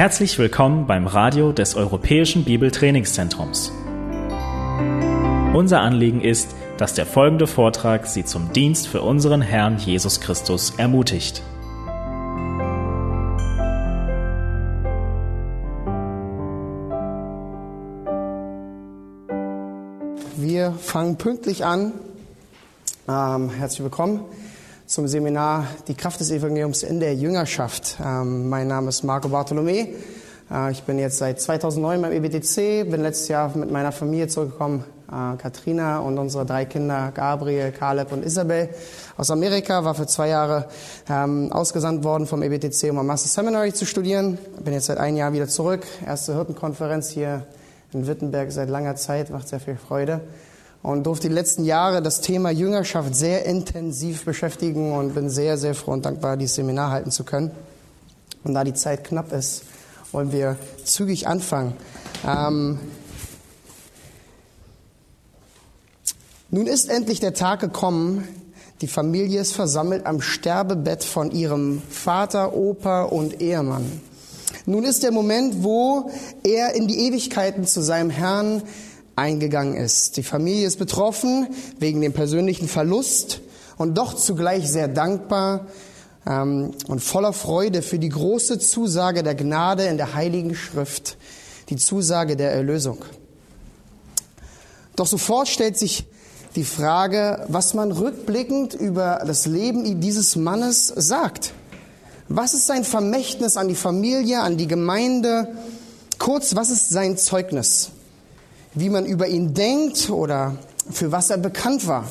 Herzlich willkommen beim Radio des Europäischen Bibeltrainingszentrums. Unser Anliegen ist, dass der folgende Vortrag Sie zum Dienst für unseren Herrn Jesus Christus ermutigt. Wir fangen pünktlich an. Ähm, herzlich willkommen zum Seminar Die Kraft des Evangeliums in der Jüngerschaft. Ähm, mein Name ist Marco Bartolomé. Äh, ich bin jetzt seit 2009 beim EBTC, bin letztes Jahr mit meiner Familie zurückgekommen. Äh, Katrina und unsere drei Kinder, Gabriel, Caleb und Isabel, aus Amerika, war für zwei Jahre ähm, ausgesandt worden vom EBTC, um am Master Seminary zu studieren. Bin jetzt seit einem Jahr wieder zurück. Erste Hirtenkonferenz hier in Wittenberg seit langer Zeit, macht sehr viel Freude und durfte die letzten Jahre das Thema Jüngerschaft sehr intensiv beschäftigen und bin sehr, sehr froh und dankbar, dieses Seminar halten zu können. Und da die Zeit knapp ist, wollen wir zügig anfangen. Ähm, nun ist endlich der Tag gekommen, die Familie ist versammelt am Sterbebett von ihrem Vater, Opa und Ehemann. Nun ist der Moment, wo er in die Ewigkeiten zu seinem Herrn eingegangen ist. Die Familie ist betroffen wegen dem persönlichen Verlust und doch zugleich sehr dankbar ähm, und voller Freude für die große Zusage der Gnade in der Heiligen Schrift, die Zusage der Erlösung. Doch sofort stellt sich die Frage, was man rückblickend über das Leben dieses Mannes sagt. Was ist sein Vermächtnis an die Familie, an die Gemeinde? Kurz, was ist sein Zeugnis? Wie man über ihn denkt oder für was er bekannt war.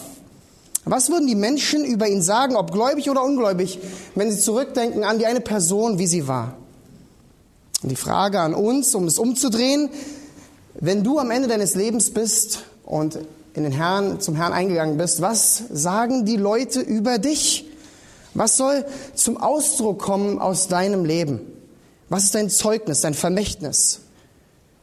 Was würden die Menschen über ihn sagen, ob gläubig oder ungläubig, wenn sie zurückdenken an die eine Person, wie sie war? Und die Frage an uns, um es umzudrehen, wenn du am Ende deines Lebens bist und in den Herrn, zum Herrn eingegangen bist, was sagen die Leute über dich? Was soll zum Ausdruck kommen aus deinem Leben? Was ist dein Zeugnis, dein Vermächtnis?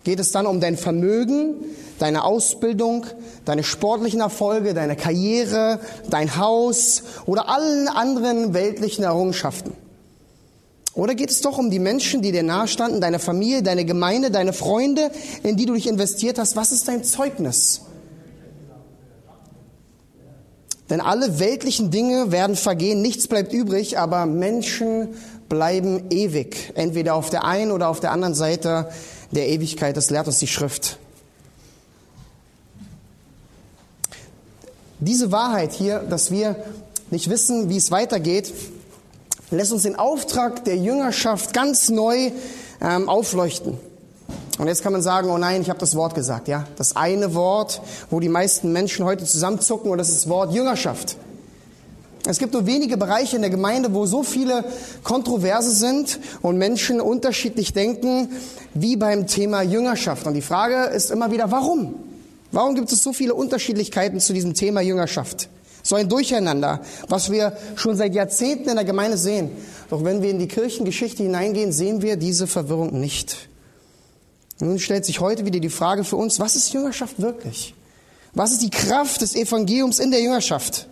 Geht es dann um dein Vermögen, deine Ausbildung, deine sportlichen Erfolge, deine Karriere, dein Haus oder allen anderen weltlichen Errungenschaften? Oder geht es doch um die Menschen, die dir nahestanden, deine Familie, deine Gemeinde, deine Freunde, in die du dich investiert hast? Was ist dein Zeugnis? Denn alle weltlichen Dinge werden vergehen, nichts bleibt übrig, aber Menschen bleiben ewig, entweder auf der einen oder auf der anderen Seite der Ewigkeit. Das lehrt uns die Schrift. Diese Wahrheit hier, dass wir nicht wissen, wie es weitergeht, lässt uns den Auftrag der Jüngerschaft ganz neu ähm, aufleuchten. Und jetzt kann man sagen, oh nein, ich habe das Wort gesagt, ja, das eine Wort, wo die meisten Menschen heute zusammenzucken, und das ist das Wort Jüngerschaft. Es gibt nur wenige Bereiche in der Gemeinde, wo so viele Kontroverse sind und Menschen unterschiedlich denken, wie beim Thema Jüngerschaft. Und die Frage ist immer wieder, warum? Warum gibt es so viele Unterschiedlichkeiten zu diesem Thema Jüngerschaft? So ein Durcheinander, was wir schon seit Jahrzehnten in der Gemeinde sehen. Doch wenn wir in die Kirchengeschichte hineingehen, sehen wir diese Verwirrung nicht. Nun stellt sich heute wieder die Frage für uns, was ist Jüngerschaft wirklich? Was ist die Kraft des Evangeliums in der Jüngerschaft?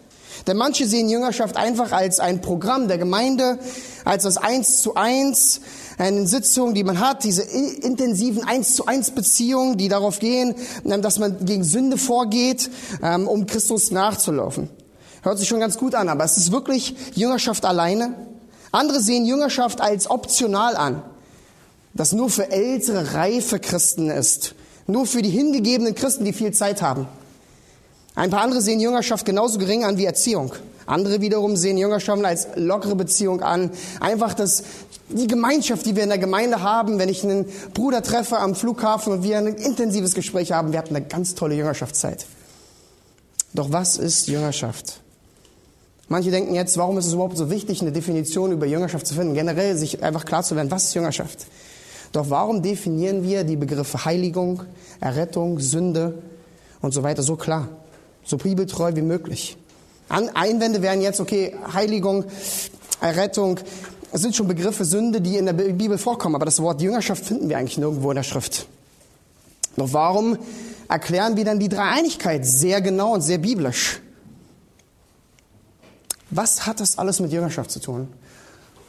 Denn manche sehen Jüngerschaft einfach als ein Programm der Gemeinde, als das Eins zu Eins, eine Sitzung, die man hat, diese intensiven Eins zu Eins Beziehungen, die darauf gehen, ähm, dass man gegen Sünde vorgeht, ähm, um Christus nachzulaufen. Hört sich schon ganz gut an, aber es ist wirklich Jüngerschaft alleine. Andere sehen Jüngerschaft als optional an, das nur für ältere, reife Christen ist, nur für die hingegebenen Christen, die viel Zeit haben. Ein paar andere sehen Jüngerschaft genauso gering an wie Erziehung. Andere wiederum sehen Jüngerschaft als lockere Beziehung an. Einfach das, die Gemeinschaft, die wir in der Gemeinde haben, wenn ich einen Bruder treffe am Flughafen und wir ein intensives Gespräch haben, wir hatten eine ganz tolle Jüngerschaftszeit. Doch was ist Jüngerschaft? Manche denken jetzt, warum ist es überhaupt so wichtig, eine Definition über Jüngerschaft zu finden? Generell sich einfach klar zu werden, was ist Jüngerschaft? Doch warum definieren wir die Begriffe Heiligung, Errettung, Sünde und so weiter so klar? So bibeltreu wie möglich. Einwände wären jetzt, okay, Heiligung, Errettung, es sind schon Begriffe Sünde, die in der Bibel vorkommen, aber das Wort Jüngerschaft finden wir eigentlich nirgendwo in der Schrift. Doch warum erklären wir dann die Dreieinigkeit sehr genau und sehr biblisch? Was hat das alles mit Jüngerschaft zu tun?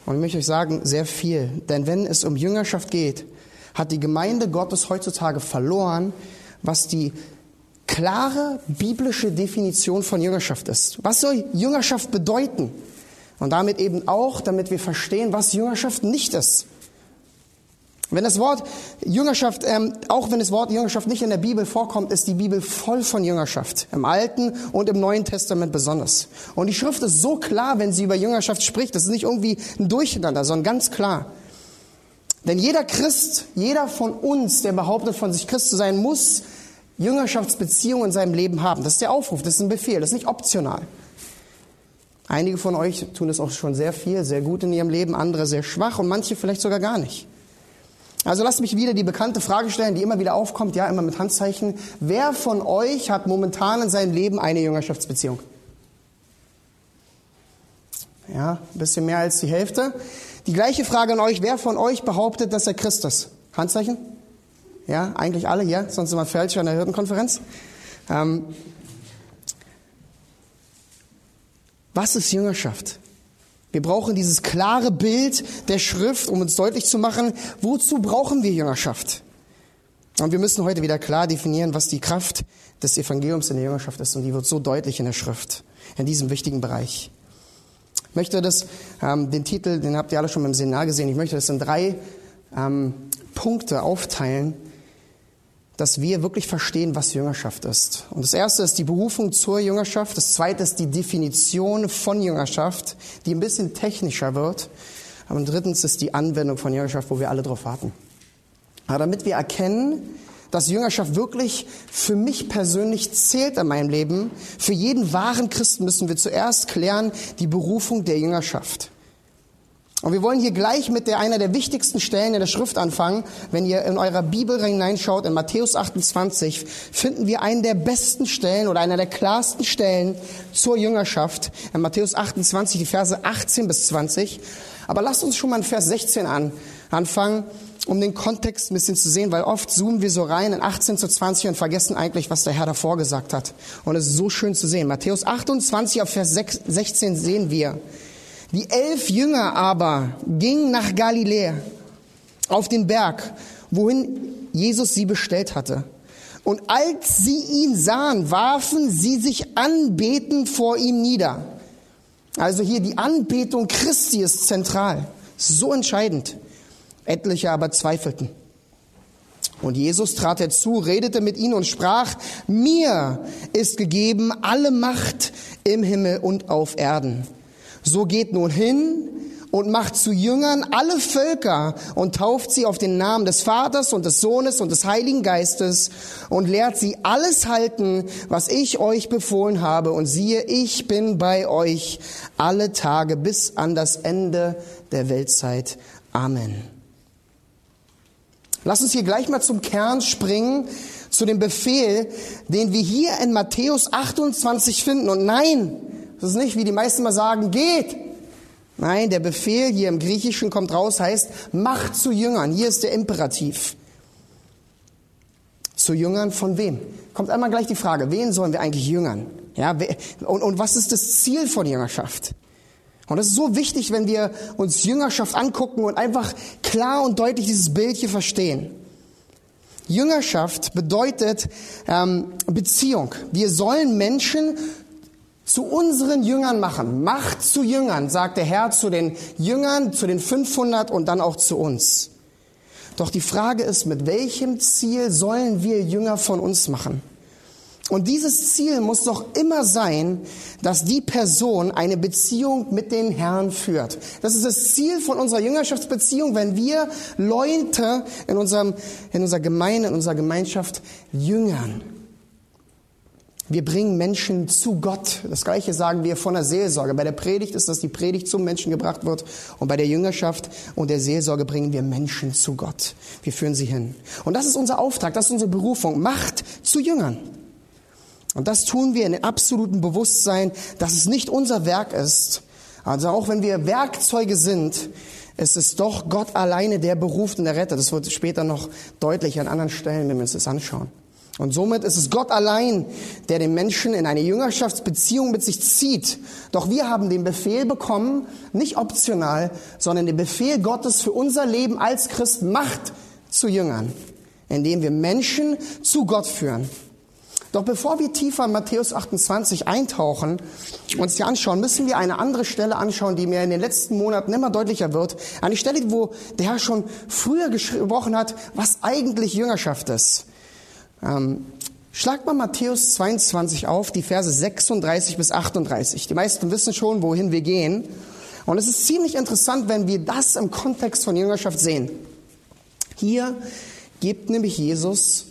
Und ich möchte euch sagen, sehr viel. Denn wenn es um Jüngerschaft geht, hat die Gemeinde Gottes heutzutage verloren, was die klare biblische Definition von Jüngerschaft ist. Was soll Jüngerschaft bedeuten? Und damit eben auch, damit wir verstehen, was Jüngerschaft nicht ist. Wenn das Wort Jüngerschaft, ähm, auch wenn das Wort Jüngerschaft nicht in der Bibel vorkommt, ist die Bibel voll von Jüngerschaft. Im Alten und im Neuen Testament besonders. Und die Schrift ist so klar, wenn sie über Jüngerschaft spricht. Das ist nicht irgendwie ein Durcheinander, sondern ganz klar. Denn jeder Christ, jeder von uns, der behauptet, von sich Christ zu sein, muss Jüngerschaftsbeziehungen in seinem Leben haben. Das ist der Aufruf, das ist ein Befehl, das ist nicht optional. Einige von euch tun es auch schon sehr viel, sehr gut in ihrem Leben, andere sehr schwach und manche vielleicht sogar gar nicht. Also lasst mich wieder die bekannte Frage stellen, die immer wieder aufkommt, ja, immer mit Handzeichen. Wer von euch hat momentan in seinem Leben eine Jüngerschaftsbeziehung? Ja, ein bisschen mehr als die Hälfte. Die gleiche Frage an euch, wer von euch behauptet, dass er Christ ist? Handzeichen? Ja, eigentlich alle, ja, sonst sind wir falsch an der Hirtenkonferenz. Ähm, was ist Jüngerschaft? Wir brauchen dieses klare Bild der Schrift, um uns deutlich zu machen, wozu brauchen wir Jüngerschaft? Und wir müssen heute wieder klar definieren, was die Kraft des Evangeliums in der Jüngerschaft ist. Und die wird so deutlich in der Schrift, in diesem wichtigen Bereich. Ich möchte das, ähm, den Titel, den habt ihr alle schon im Seminar gesehen, ich möchte das in drei ähm, Punkte aufteilen, dass wir wirklich verstehen, was Jüngerschaft ist. Und das erste ist die Berufung zur Jüngerschaft. Das zweite ist die Definition von Jüngerschaft, die ein bisschen technischer wird. Und drittens ist die Anwendung von Jüngerschaft, wo wir alle drauf warten. Aber damit wir erkennen, dass Jüngerschaft wirklich für mich persönlich zählt in meinem Leben, für jeden wahren Christen müssen wir zuerst klären die Berufung der Jüngerschaft. Und wir wollen hier gleich mit der, einer der wichtigsten Stellen in der Schrift anfangen. Wenn ihr in eurer Bibel hineinschaut, in Matthäus 28, finden wir einen der besten Stellen oder einer der klarsten Stellen zur Jüngerschaft. In Matthäus 28, die Verse 18 bis 20. Aber lasst uns schon mal in Vers 16 an, anfangen, um den Kontext ein bisschen zu sehen, weil oft zoomen wir so rein in 18 zu 20 und vergessen eigentlich, was der Herr davor gesagt hat. Und es ist so schön zu sehen. Matthäus 28 auf Vers 16 sehen wir, die elf Jünger aber gingen nach Galiläa auf den Berg, wohin Jesus sie bestellt hatte. Und als sie ihn sahen, warfen sie sich anbetend vor ihm nieder. Also hier die Anbetung Christi ist zentral, so entscheidend. Etliche aber zweifelten. Und Jesus trat herzu, redete mit ihnen und sprach, mir ist gegeben alle Macht im Himmel und auf Erden. So geht nun hin und macht zu Jüngern alle Völker und tauft sie auf den Namen des Vaters und des Sohnes und des Heiligen Geistes und lehrt sie alles halten, was ich euch befohlen habe. Und siehe, ich bin bei euch alle Tage bis an das Ende der Weltzeit. Amen. Lass uns hier gleich mal zum Kern springen, zu dem Befehl, den wir hier in Matthäus 28 finden. Und nein, das ist nicht, wie die meisten mal sagen, geht. Nein, der Befehl hier im Griechischen kommt raus, heißt, macht zu Jüngern. Hier ist der Imperativ. Zu Jüngern von wem? Kommt einmal gleich die Frage, wen sollen wir eigentlich jüngern? Ja, und, und was ist das Ziel von Jüngerschaft? Und das ist so wichtig, wenn wir uns Jüngerschaft angucken und einfach klar und deutlich dieses Bild hier verstehen. Jüngerschaft bedeutet ähm, Beziehung. Wir sollen Menschen zu unseren Jüngern machen. Macht zu Jüngern, sagt der Herr zu den Jüngern, zu den 500 und dann auch zu uns. Doch die Frage ist, mit welchem Ziel sollen wir Jünger von uns machen? Und dieses Ziel muss doch immer sein, dass die Person eine Beziehung mit den Herrn führt. Das ist das Ziel von unserer Jüngerschaftsbeziehung, wenn wir Leute in, unserem, in unserer Gemeinde, in unserer Gemeinschaft jüngern. Wir bringen Menschen zu Gott. Das Gleiche sagen wir von der Seelsorge. Bei der Predigt ist, dass die Predigt zum Menschen gebracht wird. Und bei der Jüngerschaft und der Seelsorge bringen wir Menschen zu Gott. Wir führen sie hin. Und das ist unser Auftrag, das ist unsere Berufung. Macht zu Jüngern. Und das tun wir in absolutem Bewusstsein, dass es nicht unser Werk ist. Also auch wenn wir Werkzeuge sind, es ist doch Gott alleine, der beruft und der Retter. Das wird später noch deutlich an anderen Stellen, wenn wir uns das anschauen. Und somit ist es Gott allein, der den Menschen in eine Jüngerschaftsbeziehung mit sich zieht. Doch wir haben den Befehl bekommen, nicht optional, sondern den Befehl Gottes für unser Leben als Christ Macht zu Jüngern, indem wir Menschen zu Gott führen. Doch bevor wir tiefer in Matthäus 28 eintauchen, uns die anschauen, müssen wir eine andere Stelle anschauen, die mir in den letzten Monaten immer deutlicher wird. Eine Stelle, wo der Herr schon früher gesprochen hat, was eigentlich Jüngerschaft ist. Ähm, schlag mal Matthäus 22 auf, die Verse 36 bis 38. Die meisten wissen schon, wohin wir gehen. Und es ist ziemlich interessant, wenn wir das im Kontext von Jüngerschaft sehen. Hier gibt nämlich Jesus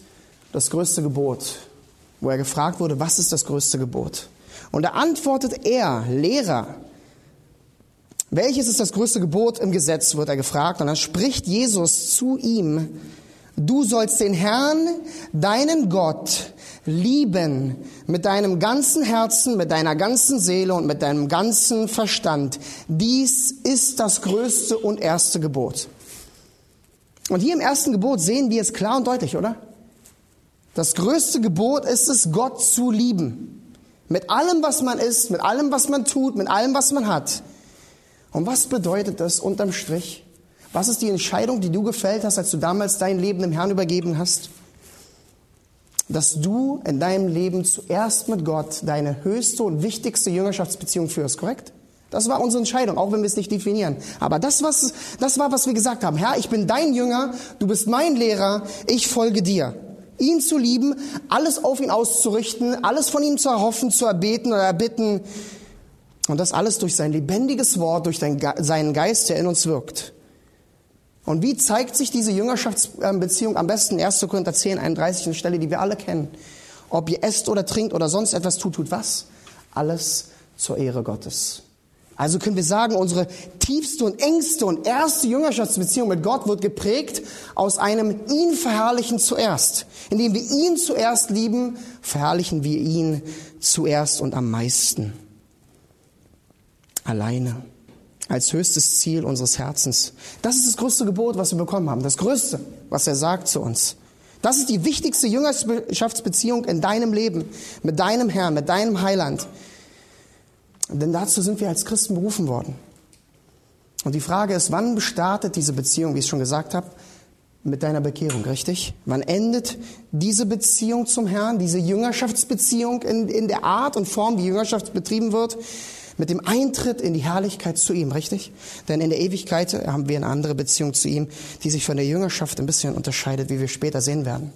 das größte Gebot, wo er gefragt wurde, was ist das größte Gebot? Und da antwortet er, Lehrer, welches ist das größte Gebot im Gesetz, wird er gefragt. Und dann spricht Jesus zu ihm, Du sollst den Herrn, deinen Gott, lieben mit deinem ganzen Herzen, mit deiner ganzen Seele und mit deinem ganzen Verstand. Dies ist das größte und erste Gebot. Und hier im ersten Gebot sehen wir es klar und deutlich, oder? Das größte Gebot ist es, Gott zu lieben. Mit allem, was man ist, mit allem, was man tut, mit allem, was man hat. Und was bedeutet das unterm Strich? Was ist die Entscheidung, die du gefällt hast, als du damals dein Leben dem Herrn übergeben hast? Dass du in deinem Leben zuerst mit Gott deine höchste und wichtigste Jüngerschaftsbeziehung führst, korrekt? Das war unsere Entscheidung, auch wenn wir es nicht definieren. Aber das, was, das war, was wir gesagt haben. Herr, ich bin dein Jünger, du bist mein Lehrer, ich folge dir. Ihn zu lieben, alles auf ihn auszurichten, alles von ihm zu erhoffen, zu erbeten oder erbitten. Und das alles durch sein lebendiges Wort, durch seinen Geist, der in uns wirkt. Und wie zeigt sich diese Jüngerschaftsbeziehung am besten? 1. Korinther 10, 31, eine Stelle, die wir alle kennen. Ob ihr esst oder trinkt oder sonst etwas tut, tut was? Alles zur Ehre Gottes. Also können wir sagen, unsere tiefste und engste und erste Jüngerschaftsbeziehung mit Gott wird geprägt aus einem ihn verherrlichen zuerst. Indem wir ihn zuerst lieben, verherrlichen wir ihn zuerst und am meisten. Alleine als höchstes Ziel unseres Herzens. Das ist das größte Gebot, was wir bekommen haben. Das größte, was er sagt zu uns. Das ist die wichtigste Jüngerschaftsbeziehung in deinem Leben, mit deinem Herrn, mit deinem Heiland. Denn dazu sind wir als Christen berufen worden. Und die Frage ist, wann startet diese Beziehung, wie ich es schon gesagt habe, mit deiner Bekehrung, richtig? Wann endet diese Beziehung zum Herrn, diese Jüngerschaftsbeziehung in, in der Art und Form, wie Jüngerschaft betrieben wird? Mit dem Eintritt in die Herrlichkeit zu ihm, richtig? Denn in der Ewigkeit haben wir eine andere Beziehung zu ihm, die sich von der Jüngerschaft ein bisschen unterscheidet, wie wir später sehen werden.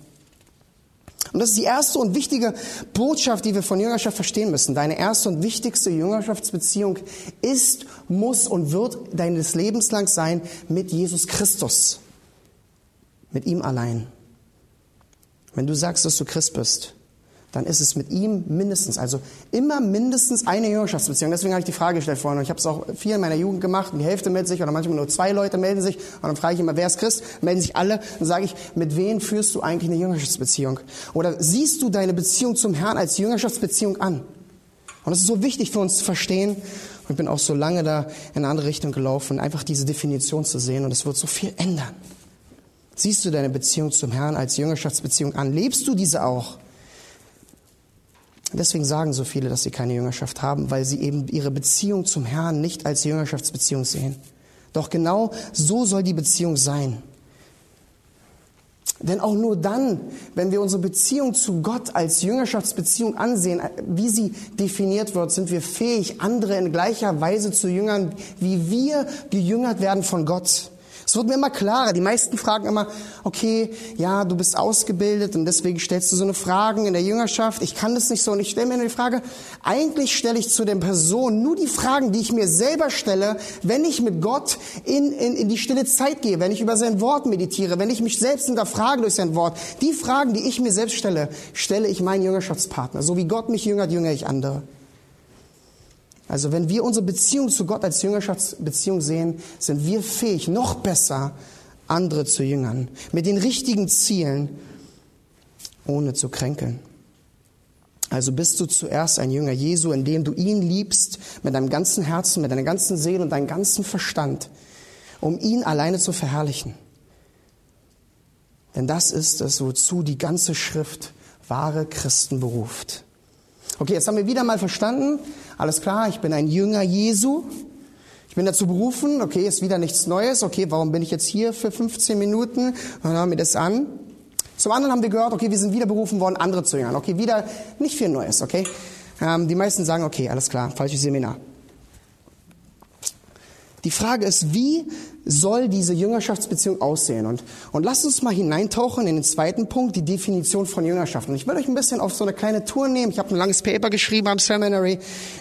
Und das ist die erste und wichtige Botschaft, die wir von Jüngerschaft verstehen müssen. Deine erste und wichtigste Jüngerschaftsbeziehung ist, muss und wird deines Lebens lang sein mit Jesus Christus. Mit ihm allein. Wenn du sagst, dass du Christ bist, dann ist es mit ihm mindestens, also immer mindestens eine Jüngerschaftsbeziehung. Deswegen habe ich die Frage gestellt vorhin. Und ich habe es auch viel in meiner Jugend gemacht. Die Hälfte meldet sich oder manchmal nur zwei Leute melden sich. Und dann frage ich immer, wer ist Christ? Melden sich alle. Dann sage ich, mit wem führst du eigentlich eine Jüngerschaftsbeziehung? Oder siehst du deine Beziehung zum Herrn als Jüngerschaftsbeziehung an? Und das ist so wichtig für uns zu verstehen. Und ich bin auch so lange da in eine andere Richtung gelaufen, einfach diese Definition zu sehen. Und es wird so viel ändern. Siehst du deine Beziehung zum Herrn als Jüngerschaftsbeziehung an? Lebst du diese auch? Deswegen sagen so viele, dass sie keine Jüngerschaft haben, weil sie eben ihre Beziehung zum Herrn nicht als Jüngerschaftsbeziehung sehen. Doch genau so soll die Beziehung sein. Denn auch nur dann, wenn wir unsere Beziehung zu Gott als Jüngerschaftsbeziehung ansehen, wie sie definiert wird, sind wir fähig, andere in gleicher Weise zu jüngern, wie wir gejüngert werden von Gott. Es wird mir immer klarer. Die meisten fragen immer, okay, ja, du bist ausgebildet und deswegen stellst du so eine Fragen in der Jüngerschaft. Ich kann das nicht so. Und ich stelle mir die Frage, eigentlich stelle ich zu den Personen nur die Fragen, die ich mir selber stelle, wenn ich mit Gott in, in, in die stille Zeit gehe, wenn ich über sein Wort meditiere, wenn ich mich selbst hinterfrage durch sein Wort. Die Fragen, die ich mir selbst stelle, stelle ich meinen Jüngerschaftspartner. So wie Gott mich jüngert, jüngere ich andere. Also wenn wir unsere Beziehung zu Gott als Jüngerschaftsbeziehung sehen, sind wir fähig, noch besser andere zu jüngern, mit den richtigen Zielen, ohne zu kränkeln. Also bist du zuerst ein Jünger Jesu, indem du ihn liebst mit deinem ganzen Herzen, mit deiner ganzen Seele und deinem ganzen Verstand, um ihn alleine zu verherrlichen. Denn das ist es, wozu die ganze Schrift wahre Christen beruft. Okay, jetzt haben wir wieder mal verstanden. Alles klar, ich bin ein Jünger Jesu. Ich bin dazu berufen. Okay, ist wieder nichts Neues. Okay, warum bin ich jetzt hier für 15 Minuten? Dann hören wir das an. Zum anderen haben wir gehört, okay, wir sind wieder berufen worden, andere zu jüngern. Okay, wieder nicht viel Neues, okay? Ähm, die meisten sagen, okay, alles klar, falsches Seminar. Die Frage ist, wie soll diese Jüngerschaftsbeziehung aussehen? Und, und lasst uns mal hineintauchen in den zweiten Punkt, die Definition von Jüngerschaft. Und ich will euch ein bisschen auf so eine kleine Tour nehmen. Ich habe ein langes Paper geschrieben am Seminary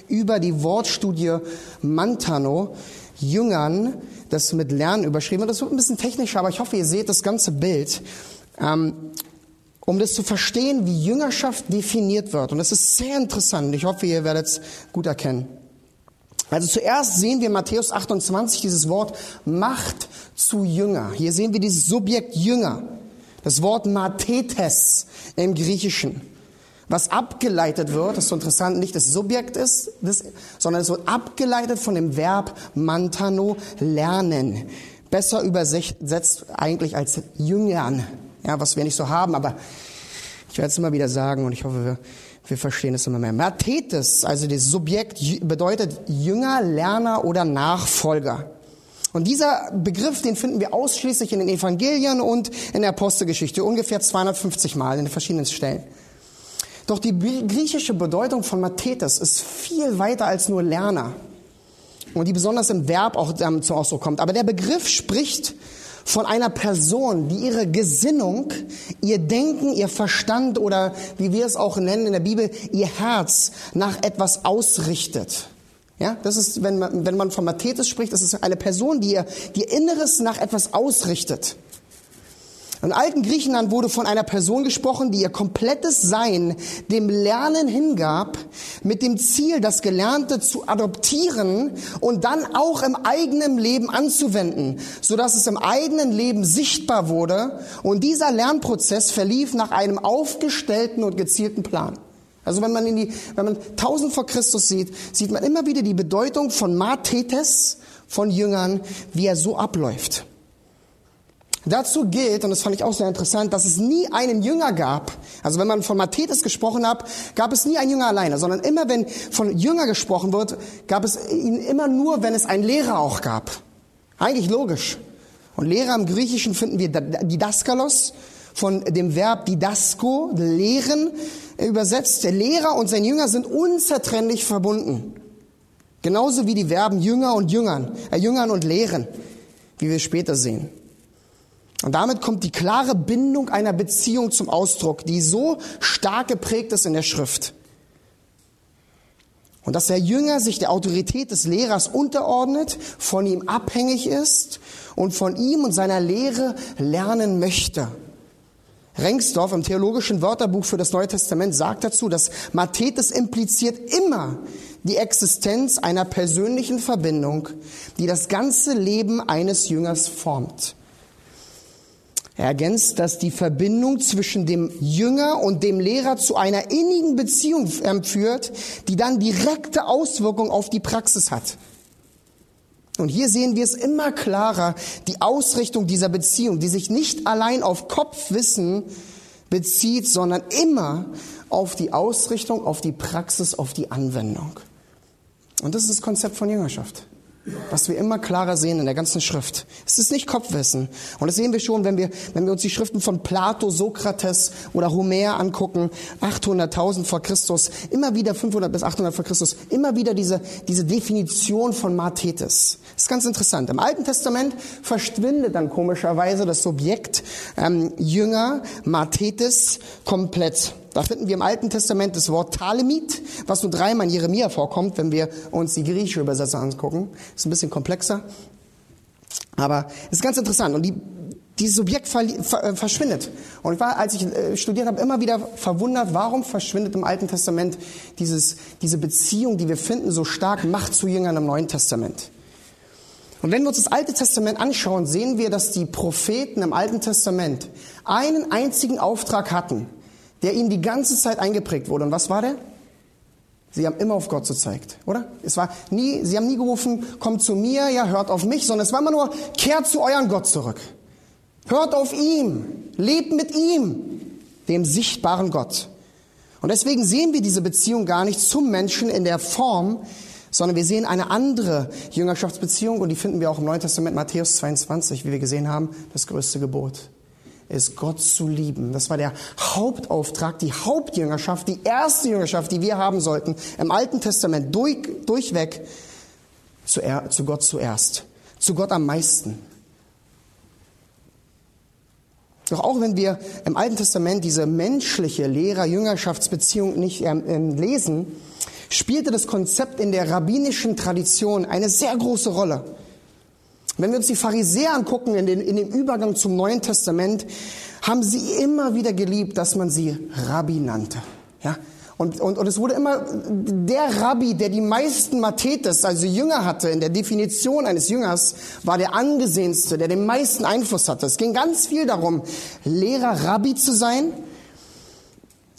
über die Wortstudie Mantano, Jüngern, das mit Lernen überschrieben. Und das wird ein bisschen technischer, aber ich hoffe, ihr seht das ganze Bild. Ähm, um das zu verstehen, wie Jüngerschaft definiert wird. Und das ist sehr interessant. Ich hoffe, ihr werdet es gut erkennen. Also zuerst sehen wir Matthäus 28 dieses Wort Macht zu Jünger. Hier sehen wir dieses Subjekt Jünger. Das Wort Mathetes im Griechischen. Was abgeleitet wird, das ist so interessant, nicht das Subjekt ist, das, sondern es wird abgeleitet von dem Verb mantano, lernen. Besser übersetzt eigentlich als Jüngern. Ja, was wir nicht so haben, aber ich werde es immer wieder sagen und ich hoffe, wir wir verstehen es immer mehr. Mathetes, also das Subjekt, bedeutet Jünger, Lerner oder Nachfolger. Und dieser Begriff, den finden wir ausschließlich in den Evangelien und in der Apostelgeschichte, ungefähr 250 Mal in den verschiedenen Stellen. Doch die griechische Bedeutung von Mathetes ist viel weiter als nur Lerner. Und die besonders im Verb auch zum Ausdruck kommt. Aber der Begriff spricht von einer Person, die ihre Gesinnung, ihr Denken, ihr Verstand oder wie wir es auch nennen in der Bibel, ihr Herz nach etwas ausrichtet. Ja, das ist, wenn man, wenn man von Matthäus spricht, das ist eine Person, die ihr, die ihr Inneres nach etwas ausrichtet. Im alten Griechenland wurde von einer Person gesprochen, die ihr komplettes Sein dem Lernen hingab, mit dem Ziel, das Gelernte zu adoptieren und dann auch im eigenen Leben anzuwenden, sodass es im eigenen Leben sichtbar wurde. Und dieser Lernprozess verlief nach einem aufgestellten und gezielten Plan. Also wenn man in die, wenn man 1000 vor Christus sieht, sieht man immer wieder die Bedeutung von Mathetes, von Jüngern, wie er so abläuft. Dazu gilt, und das fand ich auch sehr interessant, dass es nie einen Jünger gab. Also wenn man von Matthäus gesprochen hat, gab es nie einen Jünger alleine, sondern immer wenn von Jünger gesprochen wird, gab es ihn immer nur, wenn es einen Lehrer auch gab. Eigentlich logisch. Und Lehrer im Griechischen finden wir Didaskalos, von dem Verb didasko, lehren, übersetzt. Der Lehrer und sein Jünger sind unzertrennlich verbunden. Genauso wie die Verben Jünger und Jüngern, äh, Jüngern und Lehren, wie wir später sehen. Und damit kommt die klare Bindung einer Beziehung zum Ausdruck, die so stark geprägt ist in der Schrift. Und dass der Jünger sich der Autorität des Lehrers unterordnet, von ihm abhängig ist und von ihm und seiner Lehre lernen möchte. Rengsdorf im Theologischen Wörterbuch für das Neue Testament sagt dazu, dass Mathetes impliziert immer die Existenz einer persönlichen Verbindung, die das ganze Leben eines Jüngers formt. Er ergänzt, dass die Verbindung zwischen dem Jünger und dem Lehrer zu einer innigen Beziehung ähm, führt, die dann direkte Auswirkungen auf die Praxis hat. Und hier sehen wir es immer klarer, die Ausrichtung dieser Beziehung, die sich nicht allein auf Kopfwissen bezieht, sondern immer auf die Ausrichtung, auf die Praxis, auf die Anwendung. Und das ist das Konzept von Jüngerschaft was wir immer klarer sehen in der ganzen Schrift. Es ist nicht Kopfwissen. Und das sehen wir schon, wenn wir, wenn wir uns die Schriften von Plato, Sokrates oder Homer angucken, 800.000 vor Christus, immer wieder 500 bis 800 vor Christus, immer wieder diese, diese Definition von Mathetes. Das ist ganz interessant. Im Alten Testament verschwindet dann komischerweise das Subjekt ähm, Jünger, Mathetes, komplett. Da finden wir im Alten Testament das Wort Talemit, was nur dreimal in Jeremia vorkommt, wenn wir uns die griechische Übersetzung angucken. Ist ein bisschen komplexer. Aber ist ganz interessant. Und die, dieses Subjekt äh, verschwindet. Und ich war, als ich äh, studiert habe, immer wieder verwundert, warum verschwindet im Alten Testament dieses, diese Beziehung, die wir finden, so stark Macht zu Jüngern im Neuen Testament. Und wenn wir uns das Alte Testament anschauen, sehen wir, dass die Propheten im Alten Testament einen einzigen Auftrag hatten der ihnen die ganze Zeit eingeprägt wurde. Und was war der? Sie haben immer auf Gott gezeigt, oder? Es war nie, sie haben nie gerufen, kommt zu mir, ja, hört auf mich, sondern es war immer nur, kehrt zu euren Gott zurück. Hört auf ihm, lebt mit ihm, dem sichtbaren Gott. Und deswegen sehen wir diese Beziehung gar nicht zum Menschen in der Form, sondern wir sehen eine andere Jüngerschaftsbeziehung und die finden wir auch im Neuen Testament Matthäus 22, wie wir gesehen haben, das größte Gebot ist Gott zu lieben. Das war der Hauptauftrag, die Hauptjüngerschaft, die erste Jüngerschaft, die wir haben sollten im Alten Testament durch, durchweg zu, er, zu Gott zuerst, zu Gott am meisten. Doch auch wenn wir im Alten Testament diese menschliche Lehrer-Jüngerschaftsbeziehung nicht äh, lesen, spielte das Konzept in der rabbinischen Tradition eine sehr große Rolle. Wenn wir uns die Pharisäer angucken in, den, in dem Übergang zum Neuen Testament, haben sie immer wieder geliebt, dass man sie Rabbi nannte. Ja? Und, und, und es wurde immer der Rabbi, der die meisten Mathetes, also Jünger hatte, in der Definition eines Jüngers, war der angesehenste, der den meisten Einfluss hatte. Es ging ganz viel darum, Lehrer, Rabbi zu sein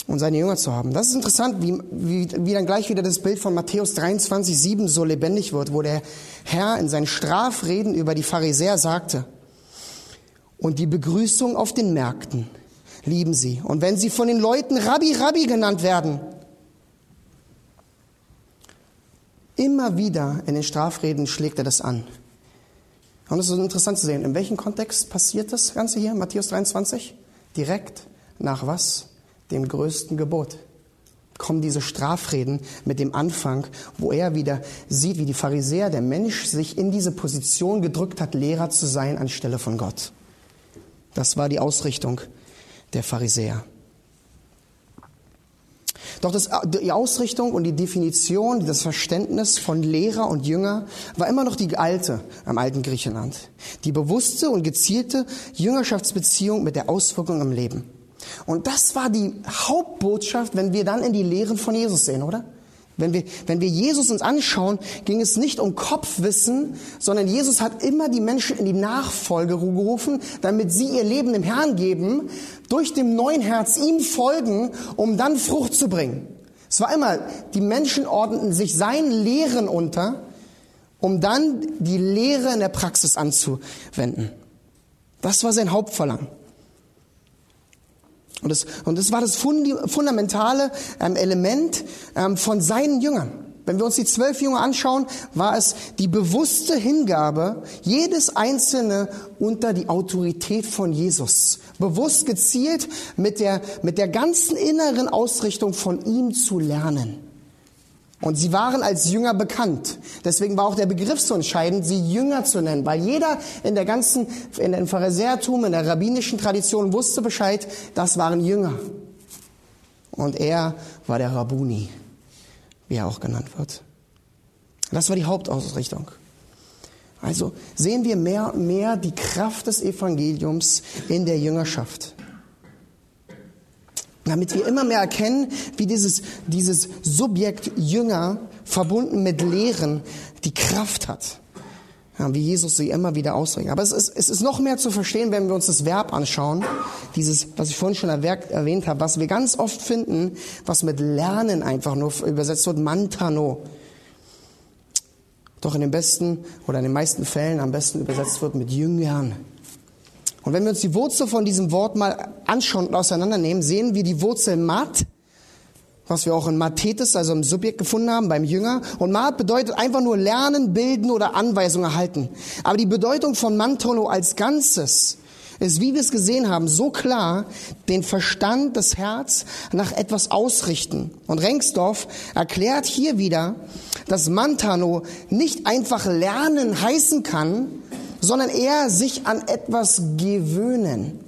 und seine Jünger zu haben. Das ist interessant, wie, wie, wie dann gleich wieder das Bild von Matthäus 23, 7 so lebendig wird, wo der Herr in seinen Strafreden über die Pharisäer sagte, und die Begrüßung auf den Märkten lieben sie. Und wenn sie von den Leuten Rabbi, Rabbi genannt werden, immer wieder in den Strafreden schlägt er das an. Und es ist interessant zu sehen, in welchem Kontext passiert das Ganze hier, Matthäus 23? Direkt nach was? Dem größten Gebot. Kommen diese Strafreden mit dem Anfang, wo er wieder sieht, wie die Pharisäer, der Mensch, sich in diese Position gedrückt hat, Lehrer zu sein anstelle von Gott. Das war die Ausrichtung der Pharisäer. Doch das, die Ausrichtung und die Definition, das Verständnis von Lehrer und Jünger war immer noch die alte am alten Griechenland. Die bewusste und gezielte Jüngerschaftsbeziehung mit der Auswirkung im Leben. Und das war die Hauptbotschaft, wenn wir dann in die Lehren von Jesus sehen, oder? Wenn wir, wenn wir Jesus uns anschauen, ging es nicht um Kopfwissen, sondern Jesus hat immer die Menschen in die Nachfolge gerufen, damit sie ihr Leben dem Herrn geben, durch dem neuen Herz ihm folgen, um dann Frucht zu bringen. Es war immer, die Menschen ordneten sich seinen Lehren unter, um dann die Lehre in der Praxis anzuwenden. Das war sein Hauptverlangen. Und das, und das war das fundamentale ähm, Element ähm, von seinen Jüngern. Wenn wir uns die zwölf Jünger anschauen, war es die bewusste Hingabe, jedes Einzelne unter die Autorität von Jesus. Bewusst gezielt mit der, mit der ganzen inneren Ausrichtung von ihm zu lernen. Und sie waren als Jünger bekannt. Deswegen war auch der Begriff so entscheidend, sie Jünger zu nennen, weil jeder in der ganzen, in dem Pharisäertum, in der rabbinischen Tradition wusste Bescheid, das waren Jünger. Und er war der Rabuni, wie er auch genannt wird. Das war die Hauptausrichtung. Also sehen wir mehr und mehr die Kraft des Evangeliums in der Jüngerschaft damit wir immer mehr erkennen, wie dieses, dieses Subjekt Jünger verbunden mit Lehren die Kraft hat. Ja, wie Jesus sie immer wieder ausdrückt. Aber es ist, es ist noch mehr zu verstehen, wenn wir uns das Verb anschauen. Dieses, was ich vorhin schon erwähnt habe, was wir ganz oft finden, was mit Lernen einfach nur übersetzt wird, Mantano. Doch in den besten oder in den meisten Fällen am besten übersetzt wird mit Jüngern. Und wenn wir uns die Wurzel von diesem Wort mal anschauen und auseinandernehmen, sehen wir die Wurzel mat, was wir auch in Mathetes, also im Subjekt gefunden haben, beim Jünger. Und mat bedeutet einfach nur lernen, bilden oder Anweisungen erhalten. Aber die Bedeutung von Mantono als Ganzes ist, wie wir es gesehen haben, so klar, den Verstand, das Herz nach etwas ausrichten. Und Rengsdorf erklärt hier wieder, dass Mantano nicht einfach lernen heißen kann, sondern eher sich an etwas gewöhnen.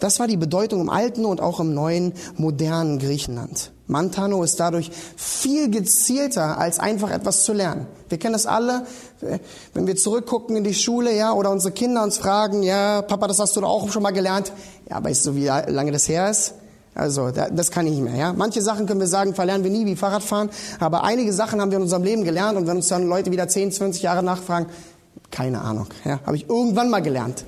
Das war die Bedeutung im alten und auch im neuen, modernen Griechenland. Mantano ist dadurch viel gezielter, als einfach etwas zu lernen. Wir kennen das alle, wenn wir zurückgucken in die Schule, ja, oder unsere Kinder uns fragen, ja, Papa, das hast du doch auch schon mal gelernt. Ja, weißt du, wie lange das her ist? Also das kann ich nicht mehr. Ja? Manche Sachen können wir sagen, verlernen wir nie wie Fahrradfahren, aber einige Sachen haben wir in unserem Leben gelernt und wenn uns dann Leute wieder 10, 20 Jahre nachfragen, keine Ahnung, ja? habe ich irgendwann mal gelernt.